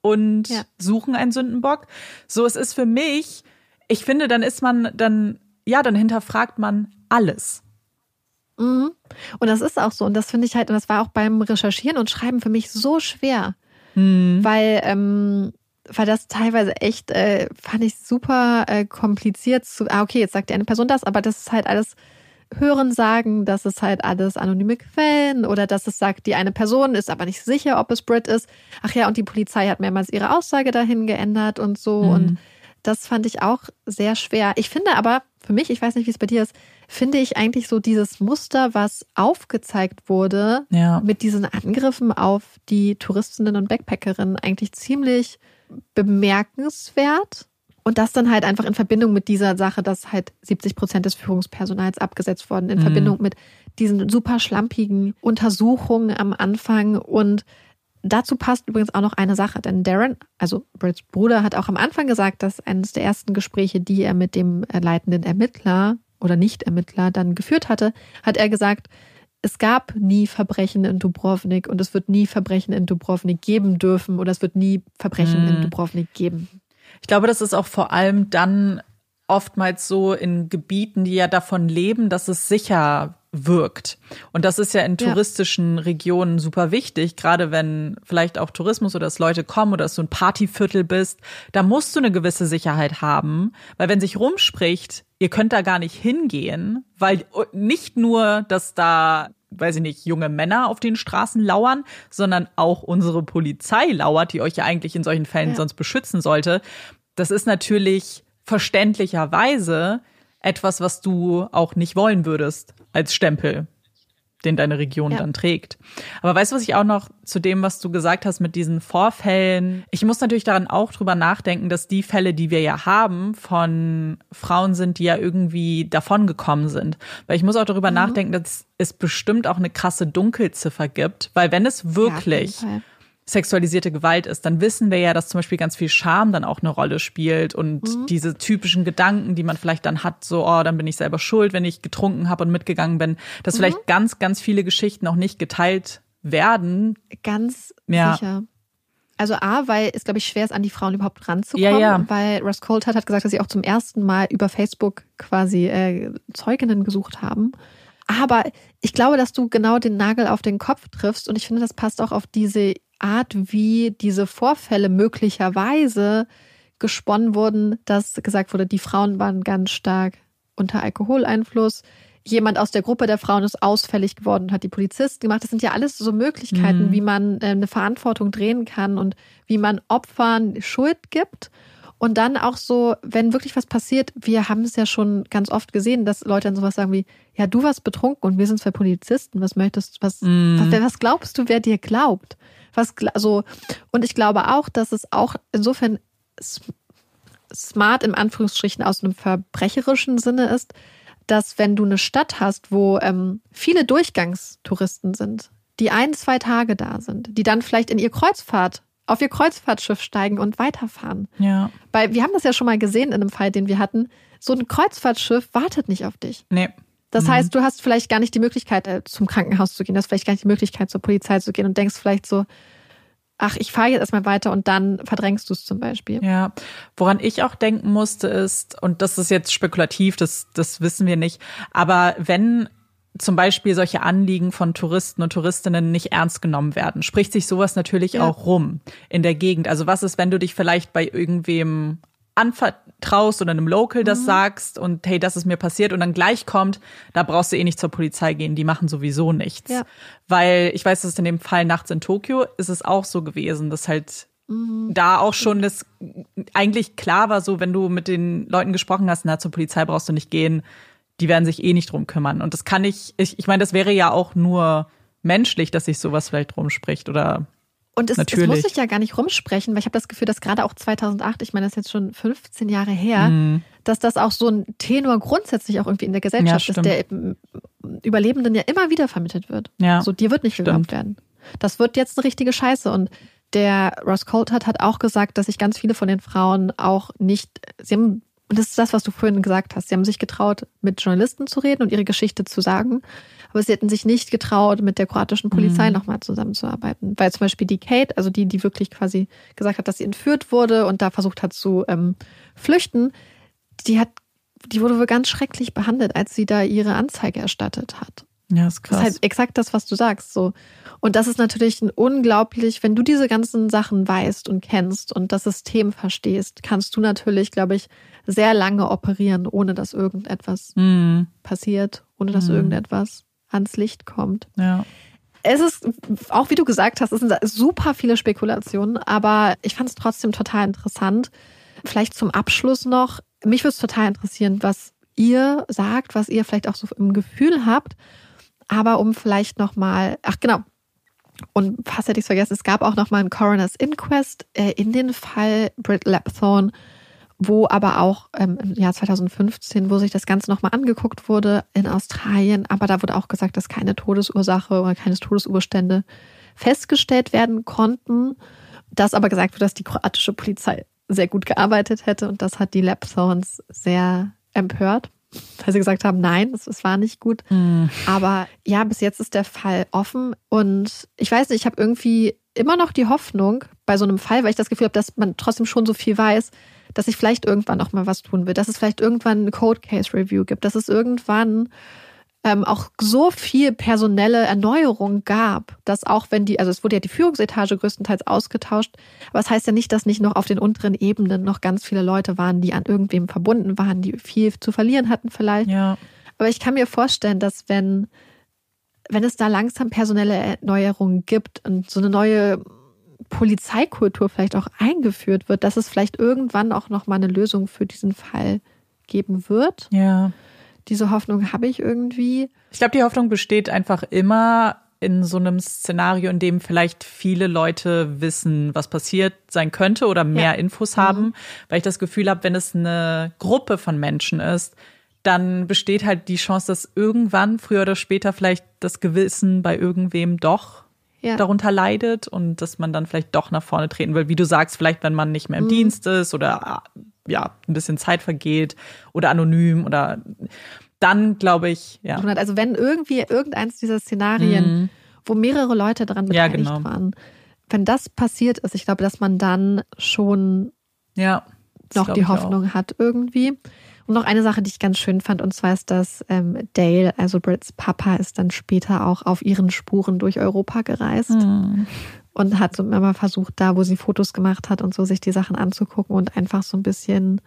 und Ja. suchen einen Sündenbock. So, es ist für mich, ich finde, dann ist man dann, ja, dann hinterfragt man alles. Und das ist auch so. Und das finde ich halt, und das war auch beim Recherchieren und Schreiben für mich so schwer. Weil, ähm, weil das teilweise echt, äh, fand ich super äh, kompliziert zu. Ah, okay, jetzt sagt die eine Person das, aber das ist halt alles Hören sagen, das ist halt alles anonyme Quellen oder dass es sagt, die eine Person ist aber nicht sicher, ob es Brit ist. Ach ja, und die Polizei hat mehrmals ihre Aussage dahin geändert und so. Und das fand ich auch sehr schwer. Ich finde aber, für mich, ich weiß nicht, wie es bei dir ist, finde ich eigentlich so dieses Muster, was aufgezeigt wurde, Ja. mit diesen Angriffen auf die Touristinnen und Backpackerinnen eigentlich ziemlich bemerkenswert. Und das dann halt einfach in Verbindung mit dieser Sache, dass halt 70 Prozent des Führungspersonals abgesetzt wurden, in Verbindung mit diesen super schlampigen Untersuchungen am Anfang. Und dazu passt übrigens auch noch eine Sache, denn Darren, also Brits Bruder, hat auch am Anfang gesagt, dass eines der ersten Gespräche, die er mit dem leitenden Ermittler oder Nicht-Ermittler dann geführt hatte, hat er gesagt, es gab nie Verbrechen in Dubrovnik und es wird nie Verbrechen in Dubrovnik geben dürfen oder es wird nie Verbrechen in Dubrovnik geben. Ich glaube, das ist auch vor allem dann oftmals so in Gebieten, die ja davon leben, dass es sicher wirkt. Und das ist ja in Ja. touristischen Regionen super wichtig, gerade wenn vielleicht auch Tourismus oder dass Leute kommen oder dass du ein Partyviertel bist, da musst du eine gewisse Sicherheit haben, weil wenn sich rumspricht, ihr könnt da gar nicht hingehen, weil nicht nur, dass da weiß ich nicht, junge Männer auf den Straßen lauern, sondern auch unsere Polizei lauert, die euch ja eigentlich in solchen Fällen Ja. sonst beschützen sollte. Das ist natürlich verständlicherweise etwas, was du auch nicht wollen würdest als Stempel, den deine Region Ja. dann trägt. Aber weißt du, was ich auch noch zu dem, was du gesagt hast mit diesen Vorfällen, ich muss natürlich daran auch drüber nachdenken, dass die Fälle, die wir ja haben, von Frauen sind, die ja irgendwie davongekommen sind. Weil ich muss auch darüber nachdenken, dass es bestimmt auch eine krasse Dunkelziffer gibt, weil wenn es wirklich Ja. Sexualisierte Gewalt ist, dann wissen wir ja, dass zum Beispiel ganz viel Scham dann auch eine Rolle spielt und diese typischen Gedanken, die man vielleicht dann hat, so, oh, dann bin ich selber schuld, wenn ich getrunken habe und mitgegangen bin, dass vielleicht ganz, ganz viele Geschichten auch nicht geteilt werden. Ganz Ja. sicher. Also A, weil es, glaube ich, schwer ist, an die Frauen überhaupt ranzukommen, Ja, ja. weil Russ Coulthard hat gesagt, dass sie auch zum ersten Mal über Facebook quasi äh, Zeuginnen gesucht haben. Aber ich glaube, dass du genau den Nagel auf den Kopf triffst und ich finde, das passt auch auf diese Art, wie diese Vorfälle möglicherweise gesponnen wurden, dass gesagt wurde, die Frauen waren ganz stark unter Alkoholeinfluss. Jemand aus der Gruppe der Frauen ist ausfällig geworden und hat die Polizisten gemacht. Das sind ja alles so Möglichkeiten, wie man äh, eine Verantwortung drehen kann und wie man Opfern Schuld gibt. Und dann auch so, wenn wirklich was passiert, wir haben es ja schon ganz oft gesehen, dass Leute dann sowas sagen wie, ja, du warst betrunken und wir sind zwei Polizisten, was möchtest, was, was, was glaubst du, wer dir glaubt? Was, gla- so, und ich glaube auch, dass es auch insofern smart im Anführungsstrichen aus einem verbrecherischen Sinne ist, dass wenn du eine Stadt hast, wo ähm, viele Durchgangstouristen sind, die ein, zwei Tage da sind, die dann vielleicht in ihr Kreuzfahrt, auf ihr Kreuzfahrtschiff steigen und weiterfahren. Ja. Weil wir haben das ja schon mal gesehen in einem Fall, den wir hatten. So ein Kreuzfahrtschiff wartet nicht auf dich. Nee. Das heißt, du hast vielleicht gar nicht die Möglichkeit, äh, zum Krankenhaus zu gehen, du hast vielleicht gar nicht die Möglichkeit, zur Polizei zu gehen und denkst vielleicht so, ach, ich fahre jetzt erstmal weiter und dann verdrängst du es zum Beispiel. Ja, woran ich auch denken musste ist, und das ist jetzt spekulativ, das, das wissen wir nicht, aber wenn zum Beispiel solche Anliegen von Touristen und Touristinnen nicht ernst genommen werden, spricht sich sowas natürlich Ja. auch rum in der Gegend. Also was ist, wenn du dich vielleicht bei irgendwem anvertraust oder einem Local das Mhm. sagst und hey, das ist mir passiert und dann gleich kommt, da brauchst du eh nicht zur Polizei gehen, die machen sowieso nichts. Ja. Weil ich weiß, dass in dem Fall nachts in Tokio ist es auch so gewesen, dass halt da auch schon das eigentlich klar war, so wenn du mit den Leuten gesprochen hast, na, zur Polizei brauchst du nicht gehen, die werden sich eh nicht drum kümmern. Und das kann ich, ich, ich meine, das wäre ja auch nur menschlich, dass sich sowas vielleicht rumspricht oder Und es, es muss sich ja gar nicht rumsprechen, weil ich habe das Gefühl, dass gerade auch 2008, ich meine, das ist jetzt schon 15 Jahre her, dass das auch so ein Tenor grundsätzlich auch irgendwie in der Gesellschaft Ja, ist, der eben Überlebenden ja immer wieder vermittelt wird. Ja, So, dir wird nicht stimmt. geglaubt werden. Das wird jetzt eine richtige Scheiße. Und der Ross Coulthard hat auch gesagt, dass sich ganz viele von den Frauen auch nicht, sie haben, und das ist das, was du vorhin gesagt hast, sie haben sich getraut, mit Journalisten zu reden und ihre Geschichte zu sagen, aber sie hätten sich nicht getraut, mit der kroatischen Polizei nochmal zusammenzuarbeiten. Weil zum Beispiel die Kate, also die, die wirklich quasi gesagt hat, dass sie entführt wurde und da versucht hat zu ähm, flüchten, die hat, die wurde wohl ganz schrecklich behandelt, als sie da ihre Anzeige erstattet hat. ja, ist Das krass. ist halt exakt das, was du sagst. So. Und das ist natürlich ein unglaublich, wenn du diese ganzen Sachen weißt und kennst und das System verstehst, kannst du natürlich, glaube ich, sehr lange operieren, ohne dass irgendetwas Mhm. passiert, ohne dass irgendetwas ans Licht kommt. ja. Es ist, auch wie du gesagt hast, es sind super viele Spekulationen, aber ich fand es trotzdem total interessant. Vielleicht zum Abschluss noch, mich würde es total interessieren, was ihr sagt, was ihr vielleicht auch so im Gefühl habt. Aber um vielleicht nochmal, ach genau, und fast hätte ich es vergessen, es gab auch nochmal ein Coroner's Inquest äh, in den Fall Britt Lapthorne, wo aber auch ähm, im Jahr 2015, wo sich das Ganze nochmal angeguckt wurde in Australien, aber da wurde auch gesagt, dass keine Todesursache oder keine Todesumstände festgestellt werden konnten. Dass aber gesagt wird, dass die kroatische Polizei sehr gut gearbeitet hätte und das hat die Lapthorns sehr empört, weil sie gesagt haben, nein, es, es war nicht gut. Aber ja, bis jetzt ist der Fall offen und ich weiß nicht, ich habe irgendwie immer noch die Hoffnung bei so einem Fall, weil ich das Gefühl habe, dass man trotzdem schon so viel weiß, dass ich vielleicht irgendwann noch mal was tun will, dass es vielleicht irgendwann eine Code Case Review gibt, dass es irgendwann ähm, auch so viel personelle Erneuerung gab, dass auch wenn die, also es wurde ja die Führungsetage größtenteils ausgetauscht, aber es das heißt ja nicht, dass nicht noch auf den unteren Ebenen noch ganz viele Leute waren, die an irgendwem verbunden waren, die viel zu verlieren hatten vielleicht. Ja. Aber ich kann mir vorstellen, dass wenn wenn es da langsam personelle Erneuerungen gibt und so eine neue Polizeikultur vielleicht auch eingeführt wird, dass es vielleicht irgendwann auch noch mal eine Lösung für diesen Fall geben wird. Ja. Diese Hoffnung habe ich irgendwie. Ich glaube, die Hoffnung besteht einfach immer in so einem Szenario, in dem vielleicht viele Leute wissen, was passiert sein könnte oder mehr Ja. Infos haben, weil ich das Gefühl habe, wenn es eine Gruppe von Menschen ist, dann besteht halt die Chance, dass irgendwann, früher oder später, vielleicht das Gewissen bei irgendwem doch Ja. darunter leidet und dass man dann vielleicht doch nach vorne treten will. Wie du sagst, vielleicht, wenn man nicht mehr im Dienst ist oder ja, ein bisschen Zeit vergeht oder anonym oder dann glaube ich, ja. Also wenn irgendwie irgendeins dieser Szenarien, wo mehrere Leute daran Mhm. Ja, beteiligt genau. waren, wenn das passiert ist, ich glaube, dass man dann schon Ja. noch die. Hoffnung hat irgendwie. Und noch eine Sache, die ich ganz schön fand, und zwar ist, dass ähm, Dale, also Brits Papa, ist dann später auch auf ihren Spuren durch Europa gereist Hm. und hat so immer versucht, da, wo sie Fotos gemacht hat und so, sich die Sachen anzugucken und einfach so ein bisschen,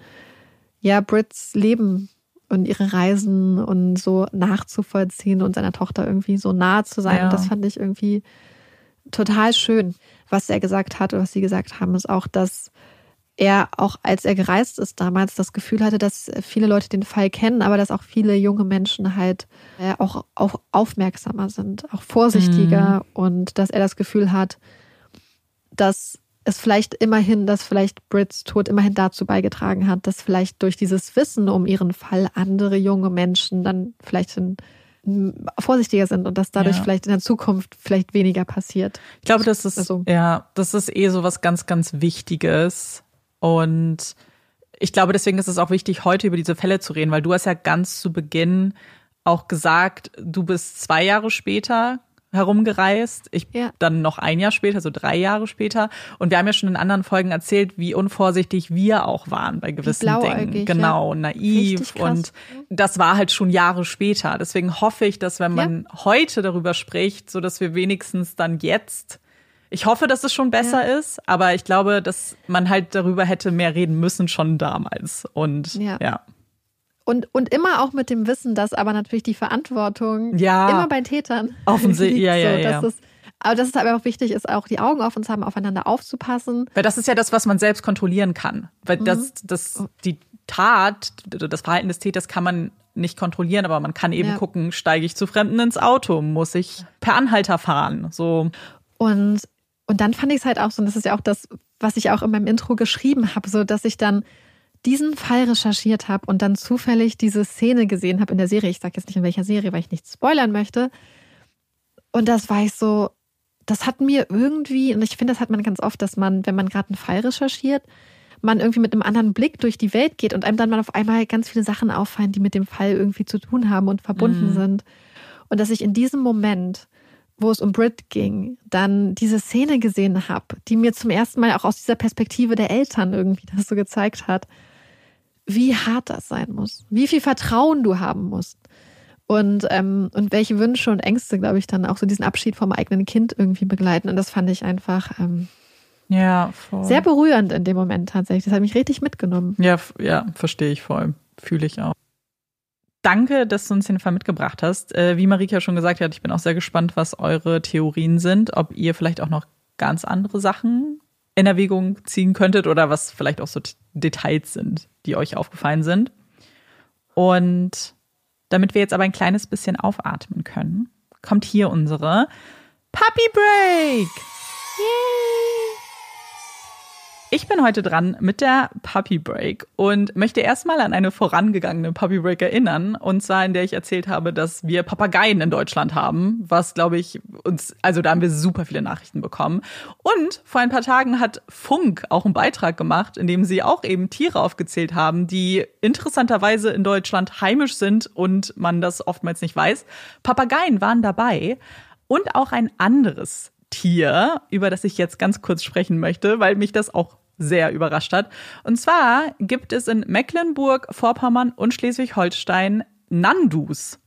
ja, Brits Leben und ihre Reisen und so nachzuvollziehen und seiner Tochter irgendwie so nahe zu sein. Ja. Und das fand ich irgendwie total schön. Was er gesagt hat oder was sie gesagt haben, ist auch, dass er auch als er gereist ist damals das Gefühl hatte, dass viele Leute den Fall kennen, aber dass auch viele junge Menschen halt äh, auch, auch aufmerksamer sind, auch vorsichtiger und dass er das Gefühl hat, dass es vielleicht immerhin, dass vielleicht Brits Tod immerhin dazu beigetragen hat, dass vielleicht durch dieses Wissen um ihren Fall andere junge Menschen dann vielleicht in, vorsichtiger sind und dass dadurch Ja. vielleicht in der Zukunft vielleicht weniger passiert. Ich glaube, das ist, Also- ja, das ist eh so was ganz, ganz Wichtiges. Und ich glaube, deswegen ist es auch wichtig, heute über diese Fälle zu reden, weil du hast ja ganz zu Beginn auch gesagt, du bist zwei Jahre später herumgereist, ich Ja. dann noch ein Jahr später, also drei Jahre später. Und wir haben ja schon in anderen Folgen erzählt, wie unvorsichtig wir auch waren bei gewissen Dingen. ja. Genau, naiv. Richtig krass. Und das war halt schon Jahre später. Deswegen hoffe ich, dass wenn man heute darüber spricht, so dass wir wenigstens dann jetzt ich hoffe, dass es schon besser ist, aber ich glaube, dass man halt darüber hätte mehr reden müssen schon damals. Und Ja. ja. Und, und immer auch mit dem Wissen, dass aber natürlich die Verantwortung Ja. immer bei Tätern Offensichtlich, ja, ja, so, ja. Es, aber dass es aber auch wichtig ist, auch die Augen offen zu haben, aufeinander aufzupassen. Weil das ist ja das, was man selbst kontrollieren kann. Weil das, Mhm. das, die Tat, das Verhalten des Täters kann man nicht kontrollieren, aber man kann eben Ja. gucken, steige ich zu Fremden ins Auto, muss ich per Anhalter fahren. So, Und, und dann fand ich es halt auch so, und das ist ja auch das, was ich auch in meinem Intro geschrieben habe, so dass ich dann diesen Fall recherchiert habe und dann zufällig diese Szene gesehen habe in der Serie. Ich sage jetzt nicht in welcher Serie, weil ich nichts spoilern möchte. Und das war ich so, das hat mir irgendwie, und ich finde, das hat man ganz oft, dass man, wenn man gerade einen Fall recherchiert, man irgendwie mit einem anderen Blick durch die Welt geht und einem dann mal auf einmal ganz viele Sachen auffallen, die mit dem Fall irgendwie zu tun haben und verbunden sind. Und dass ich in diesem Moment, wo es um Brit ging, dann diese Szene gesehen habe, die mir zum ersten Mal auch aus dieser Perspektive der Eltern irgendwie das so gezeigt hat, wie hart das sein muss, wie viel Vertrauen du haben musst und, ähm, und welche Wünsche und Ängste, glaube ich, dann auch so diesen Abschied vom eigenen Kind irgendwie begleiten. Und das fand ich einfach ähm, ja, voll. sehr berührend in dem Moment tatsächlich. Das hat mich richtig mitgenommen. Ja, ja, verstehe ich voll. Fühle ich auch. Danke, dass du uns den Fall mitgebracht hast. Äh, wie Marika schon gesagt hat, ich bin auch sehr gespannt, was eure Theorien sind, ob ihr vielleicht auch noch ganz andere Sachen in Erwägung ziehen könntet oder was vielleicht auch so Details sind, die euch aufgefallen sind. Und damit wir jetzt aber ein kleines bisschen aufatmen können, kommt hier unsere Puppy Break. Ich bin heute dran mit der Puppy Break und möchte erstmal an eine vorangegangene Puppy Break erinnern. Und zwar, in der ich erzählt habe, dass wir Papageien in Deutschland haben. Was, glaube ich, uns, also da haben wir super viele Nachrichten bekommen. Und vor ein paar Tagen hat Funk auch einen Beitrag gemacht, in dem sie auch eben Tiere aufgezählt haben, die interessanterweise in Deutschland heimisch sind und man das oftmals nicht weiß. Papageien waren dabei und auch ein anderes Tier, über das ich jetzt ganz kurz sprechen möchte, weil mich das auch sehr überrascht hat. Und zwar gibt es in Mecklenburg, Vorpommern und Schleswig-Holstein Nandus.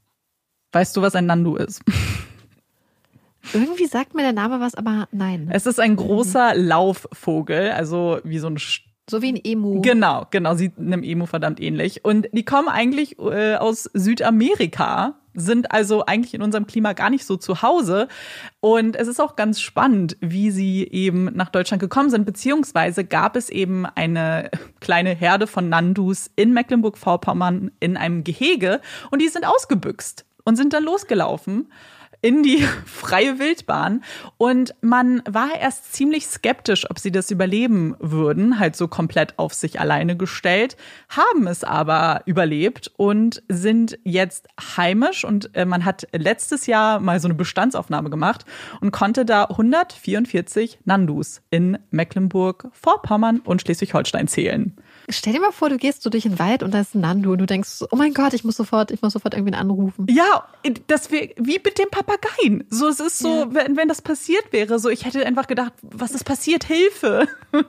Weißt du, was ein Nandu ist? Irgendwie sagt mir der Name was, aber nein. Es ist ein großer Laufvogel, also wie so ein St So wie ein Emu. Genau, genau, sieht einem Emu verdammt ähnlich. Und die kommen eigentlich äh, aus Südamerika sind also eigentlich in unserem Klima gar nicht so zu Hause. Und es ist auch ganz spannend, wie sie eben nach Deutschland gekommen sind, beziehungsweise gab es eben eine kleine Herde von Nandus in Mecklenburg-Vorpommern in einem Gehege. Und die sind ausgebüxt und sind dann losgelaufen in die freie Wildbahn. Und man war erst ziemlich skeptisch, ob sie das überleben würden, halt so komplett auf sich alleine gestellt, haben es aber überlebt und sind jetzt heimisch. Und äh, man hat letztes Jahr mal so eine Bestandsaufnahme gemacht und konnte da 144 Nandus in Mecklenburg-Vorpommern und Schleswig-Holstein zählen. Stell dir mal vor, du gehst so durch den Wald und da ist ein Nandu und du denkst, oh mein Gott, ich muss sofort, ich muss sofort irgendwen anrufen. Ja, das wär, wie mit dem Papageien. So, es ist so, ja. wenn, wenn das passiert wäre, so, ich hätte einfach gedacht, was ist passiert? Hilfe!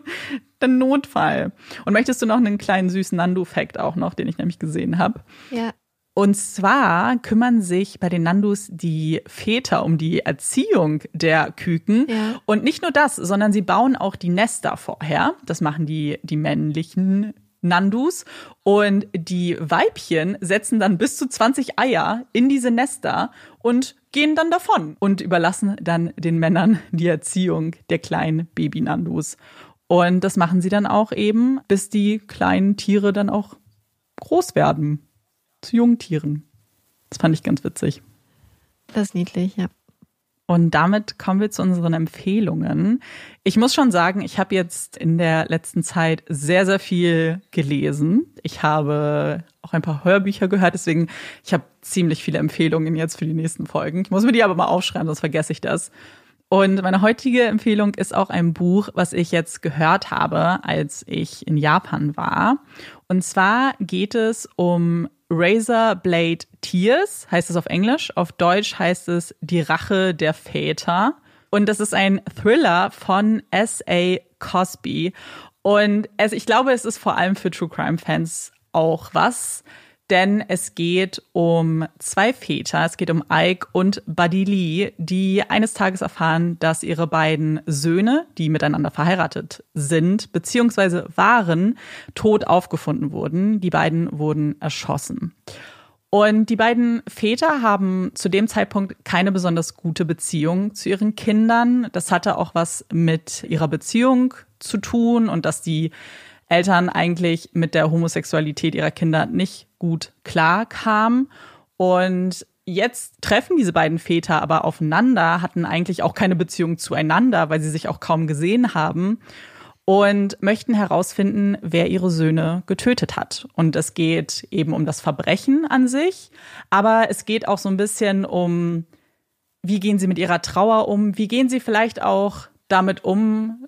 Dann Notfall. Und möchtest du noch einen kleinen süßen Nandu-Fact auch noch, den ich nämlich gesehen habe? Ja. Und zwar kümmern sich bei den Nandus die Väter um die Erziehung der Küken. Ja. Und nicht nur das, sondern sie bauen auch die Nester vorher. Das machen die, die männlichen Nandus. Und die Weibchen setzen dann bis zu 20 Eier in diese Nester und gehen dann davon und überlassen dann den Männern die Erziehung der kleinen Baby-Nandus. Und das machen sie dann auch eben, bis die kleinen Tiere dann auch groß werden zu Jungtieren. Das fand ich ganz witzig. Das ist niedlich, ja. Und damit kommen wir zu unseren Empfehlungen. Ich muss schon sagen, ich habe jetzt in der letzten Zeit sehr, sehr viel gelesen. Ich habe auch ein paar Hörbücher gehört, deswegen ich habe ziemlich viele Empfehlungen jetzt für die nächsten Folgen. Ich muss mir die aber mal aufschreiben, sonst vergesse ich das. Und meine heutige Empfehlung ist auch ein Buch, was ich jetzt gehört habe, als ich in Japan war. Und zwar geht es um Razor Blade Tears, heißt es auf Englisch. Auf Deutsch heißt es Die Rache der Väter. Und das ist ein Thriller von S.A. Cosby. Und es, ich glaube, es ist vor allem für True Crime Fans auch was denn es geht um zwei Väter. Es geht um Ike und Buddy Lee, die eines Tages erfahren, dass ihre beiden Söhne, die miteinander verheiratet sind, beziehungsweise waren, tot aufgefunden wurden. Die beiden wurden erschossen. Und die beiden Väter haben zu dem Zeitpunkt keine besonders gute Beziehung zu ihren Kindern. Das hatte auch was mit ihrer Beziehung zu tun und dass die Eltern eigentlich mit der Homosexualität ihrer Kinder nicht gut klar kam. Und jetzt treffen diese beiden Väter aber aufeinander, hatten eigentlich auch keine Beziehung zueinander, weil sie sich auch kaum gesehen haben und möchten herausfinden, wer ihre Söhne getötet hat. Und es geht eben um das Verbrechen an sich, aber es geht auch so ein bisschen um, wie gehen sie mit ihrer Trauer um, wie gehen sie vielleicht auch damit um,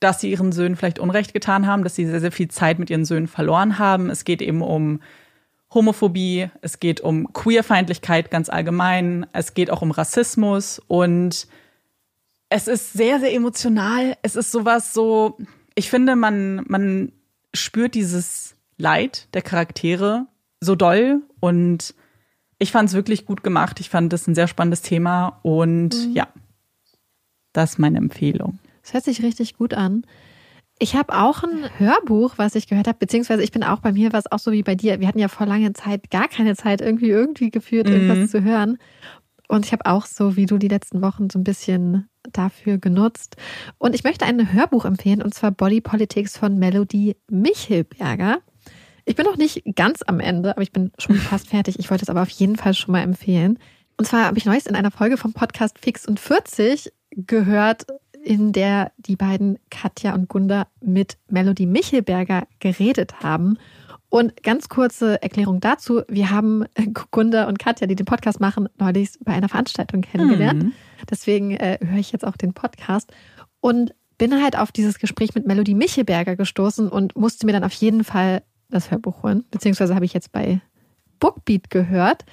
dass sie ihren Söhnen vielleicht Unrecht getan haben, dass sie sehr, sehr viel Zeit mit ihren Söhnen verloren haben. Es geht eben um Homophobie, es geht um Queerfeindlichkeit ganz allgemein, es geht auch um Rassismus und es ist sehr, sehr emotional. Es ist sowas so, ich finde, man, man spürt dieses Leid der Charaktere so doll und ich fand es wirklich gut gemacht. Ich fand das ein sehr spannendes Thema und mhm. ja, das ist meine Empfehlung. Das hört sich richtig gut an. Ich habe auch ein Hörbuch, was ich gehört habe, beziehungsweise ich bin auch bei mir, was auch so wie bei dir. Wir hatten ja vor langer Zeit gar keine Zeit irgendwie irgendwie geführt, irgendwas mhm. zu hören. Und ich habe auch so wie du die letzten Wochen so ein bisschen dafür genutzt. Und ich möchte ein Hörbuch empfehlen, und zwar Body Politics von Melody Michelberger. Ich bin noch nicht ganz am Ende, aber ich bin schon fast fertig. Ich wollte es aber auf jeden Fall schon mal empfehlen. Und zwar habe ich neues in einer Folge vom Podcast Fix und 40 gehört, in der die beiden Katja und Gunda mit Melody Michelberger geredet haben. Und ganz kurze Erklärung dazu. Wir haben Gunda und Katja, die den Podcast machen, neulich bei einer Veranstaltung kennengelernt. Mhm. Deswegen äh, höre ich jetzt auch den Podcast. Und bin halt auf dieses Gespräch mit Melody Michelberger gestoßen und musste mir dann auf jeden Fall das Hörbuch holen. Beziehungsweise habe ich jetzt bei Bookbeat gehört.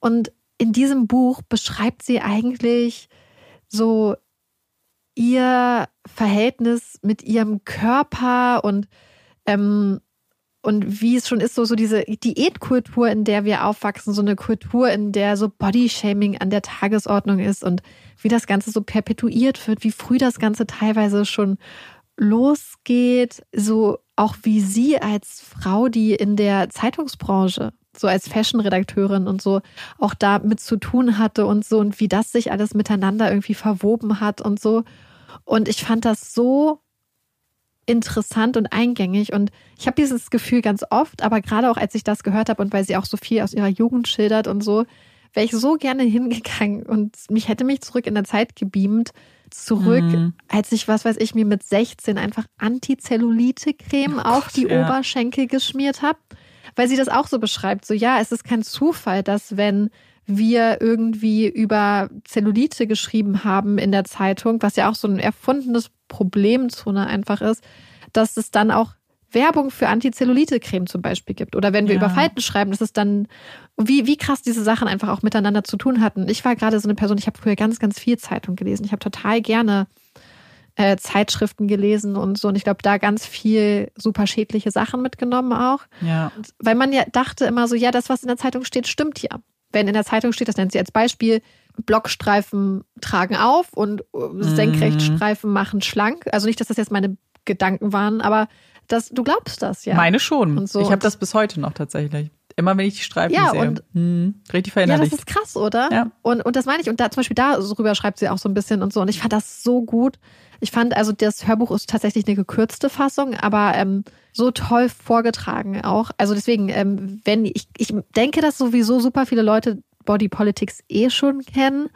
Und in diesem Buch beschreibt sie eigentlich so ihr Verhältnis mit ihrem Körper und ähm, und wie es schon ist, so, so diese Diätkultur, in der wir aufwachsen, so eine Kultur, in der so Bodyshaming an der Tagesordnung ist und wie das Ganze so perpetuiert wird, wie früh das Ganze teilweise schon losgeht, so auch wie sie als Frau, die in der Zeitungsbranche so als Fashion-Redakteurin und so auch da mit zu tun hatte und so und wie das sich alles miteinander irgendwie verwoben hat und so. Und ich fand das so interessant und eingängig und ich habe dieses Gefühl ganz oft, aber gerade auch als ich das gehört habe und weil sie auch so viel aus ihrer Jugend schildert und so, wäre ich so gerne hingegangen und mich hätte mich zurück in der Zeit gebeamt, zurück, mhm. als ich, was weiß ich, mir mit 16 einfach Antizellulite-Creme oh auf die ja. Oberschenkel geschmiert habe. Weil sie das auch so beschreibt. So, ja, es ist kein Zufall, dass wenn wir irgendwie über Zellulite geschrieben haben in der Zeitung, was ja auch so ein erfundenes Problemzone einfach ist, dass es dann auch Werbung für Antizellulite-Creme zum Beispiel gibt. Oder wenn wir ja. über Falten schreiben, dass es dann, wie, wie krass diese Sachen einfach auch miteinander zu tun hatten. Ich war gerade so eine Person, ich habe früher ganz, ganz viel Zeitung gelesen. Ich habe total gerne äh, Zeitschriften gelesen und so. Und ich glaube, da ganz viel super schädliche Sachen mitgenommen auch. Ja. Weil man ja dachte immer so, ja, das, was in der Zeitung steht, stimmt ja. Wenn in der Zeitung steht, das nennt sie als Beispiel, Blockstreifen tragen auf und äh, mhm. Senkrechtstreifen machen schlank. Also nicht, dass das jetzt meine Gedanken waren, aber das, du glaubst das, ja. Meine schon. So. Ich habe das bis heute noch tatsächlich. Immer wenn ich die Streifen ja, sehe. Und, hm, richtig verinnerlicht. Ja, das ist krass, oder? Ja. Und, und das meine ich. Und da zum Beispiel darüber schreibt sie auch so ein bisschen und so. Und ich fand das so gut. Ich fand, also das Hörbuch ist tatsächlich eine gekürzte Fassung, aber ähm, so toll vorgetragen auch. Also deswegen, ähm, wenn ich, ich denke, dass sowieso super viele Leute Body Politics eh schon kennen.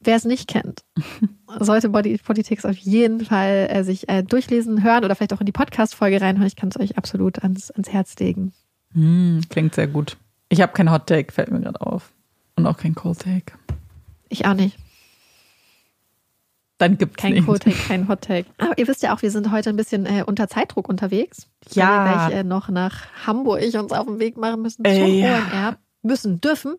Wer es nicht kennt, sollte Body Politics auf jeden Fall äh, sich äh, durchlesen, hören oder vielleicht auch in die Podcast-Folge reinhören. Ich kann es euch absolut ans, ans Herz legen. Mm, klingt sehr gut. Ich habe kein Hot Take, fällt mir gerade auf. Und auch kein Cold Take. Ich auch nicht. Dann gibt es kein Take, kein Hot Take. Aber ihr wisst ja auch, wir sind heute ein bisschen äh, unter Zeitdruck unterwegs. Ja. Weil wir gleich äh, noch nach Hamburg uns auf den Weg machen müssen zum OMR. Müssen, dürfen.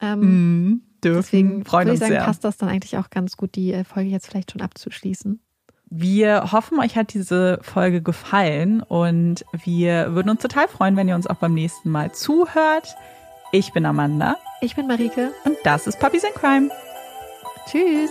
Ähm, mm, dürfen. Deswegen freuen würde ich sagen, sehr. passt das dann eigentlich auch ganz gut, die äh, Folge jetzt vielleicht schon abzuschließen. Wir hoffen, euch hat diese Folge gefallen und wir würden uns total freuen, wenn ihr uns auch beim nächsten Mal zuhört. Ich bin Amanda. Ich bin Marike. Und das ist Puppies in Crime. Tschüss.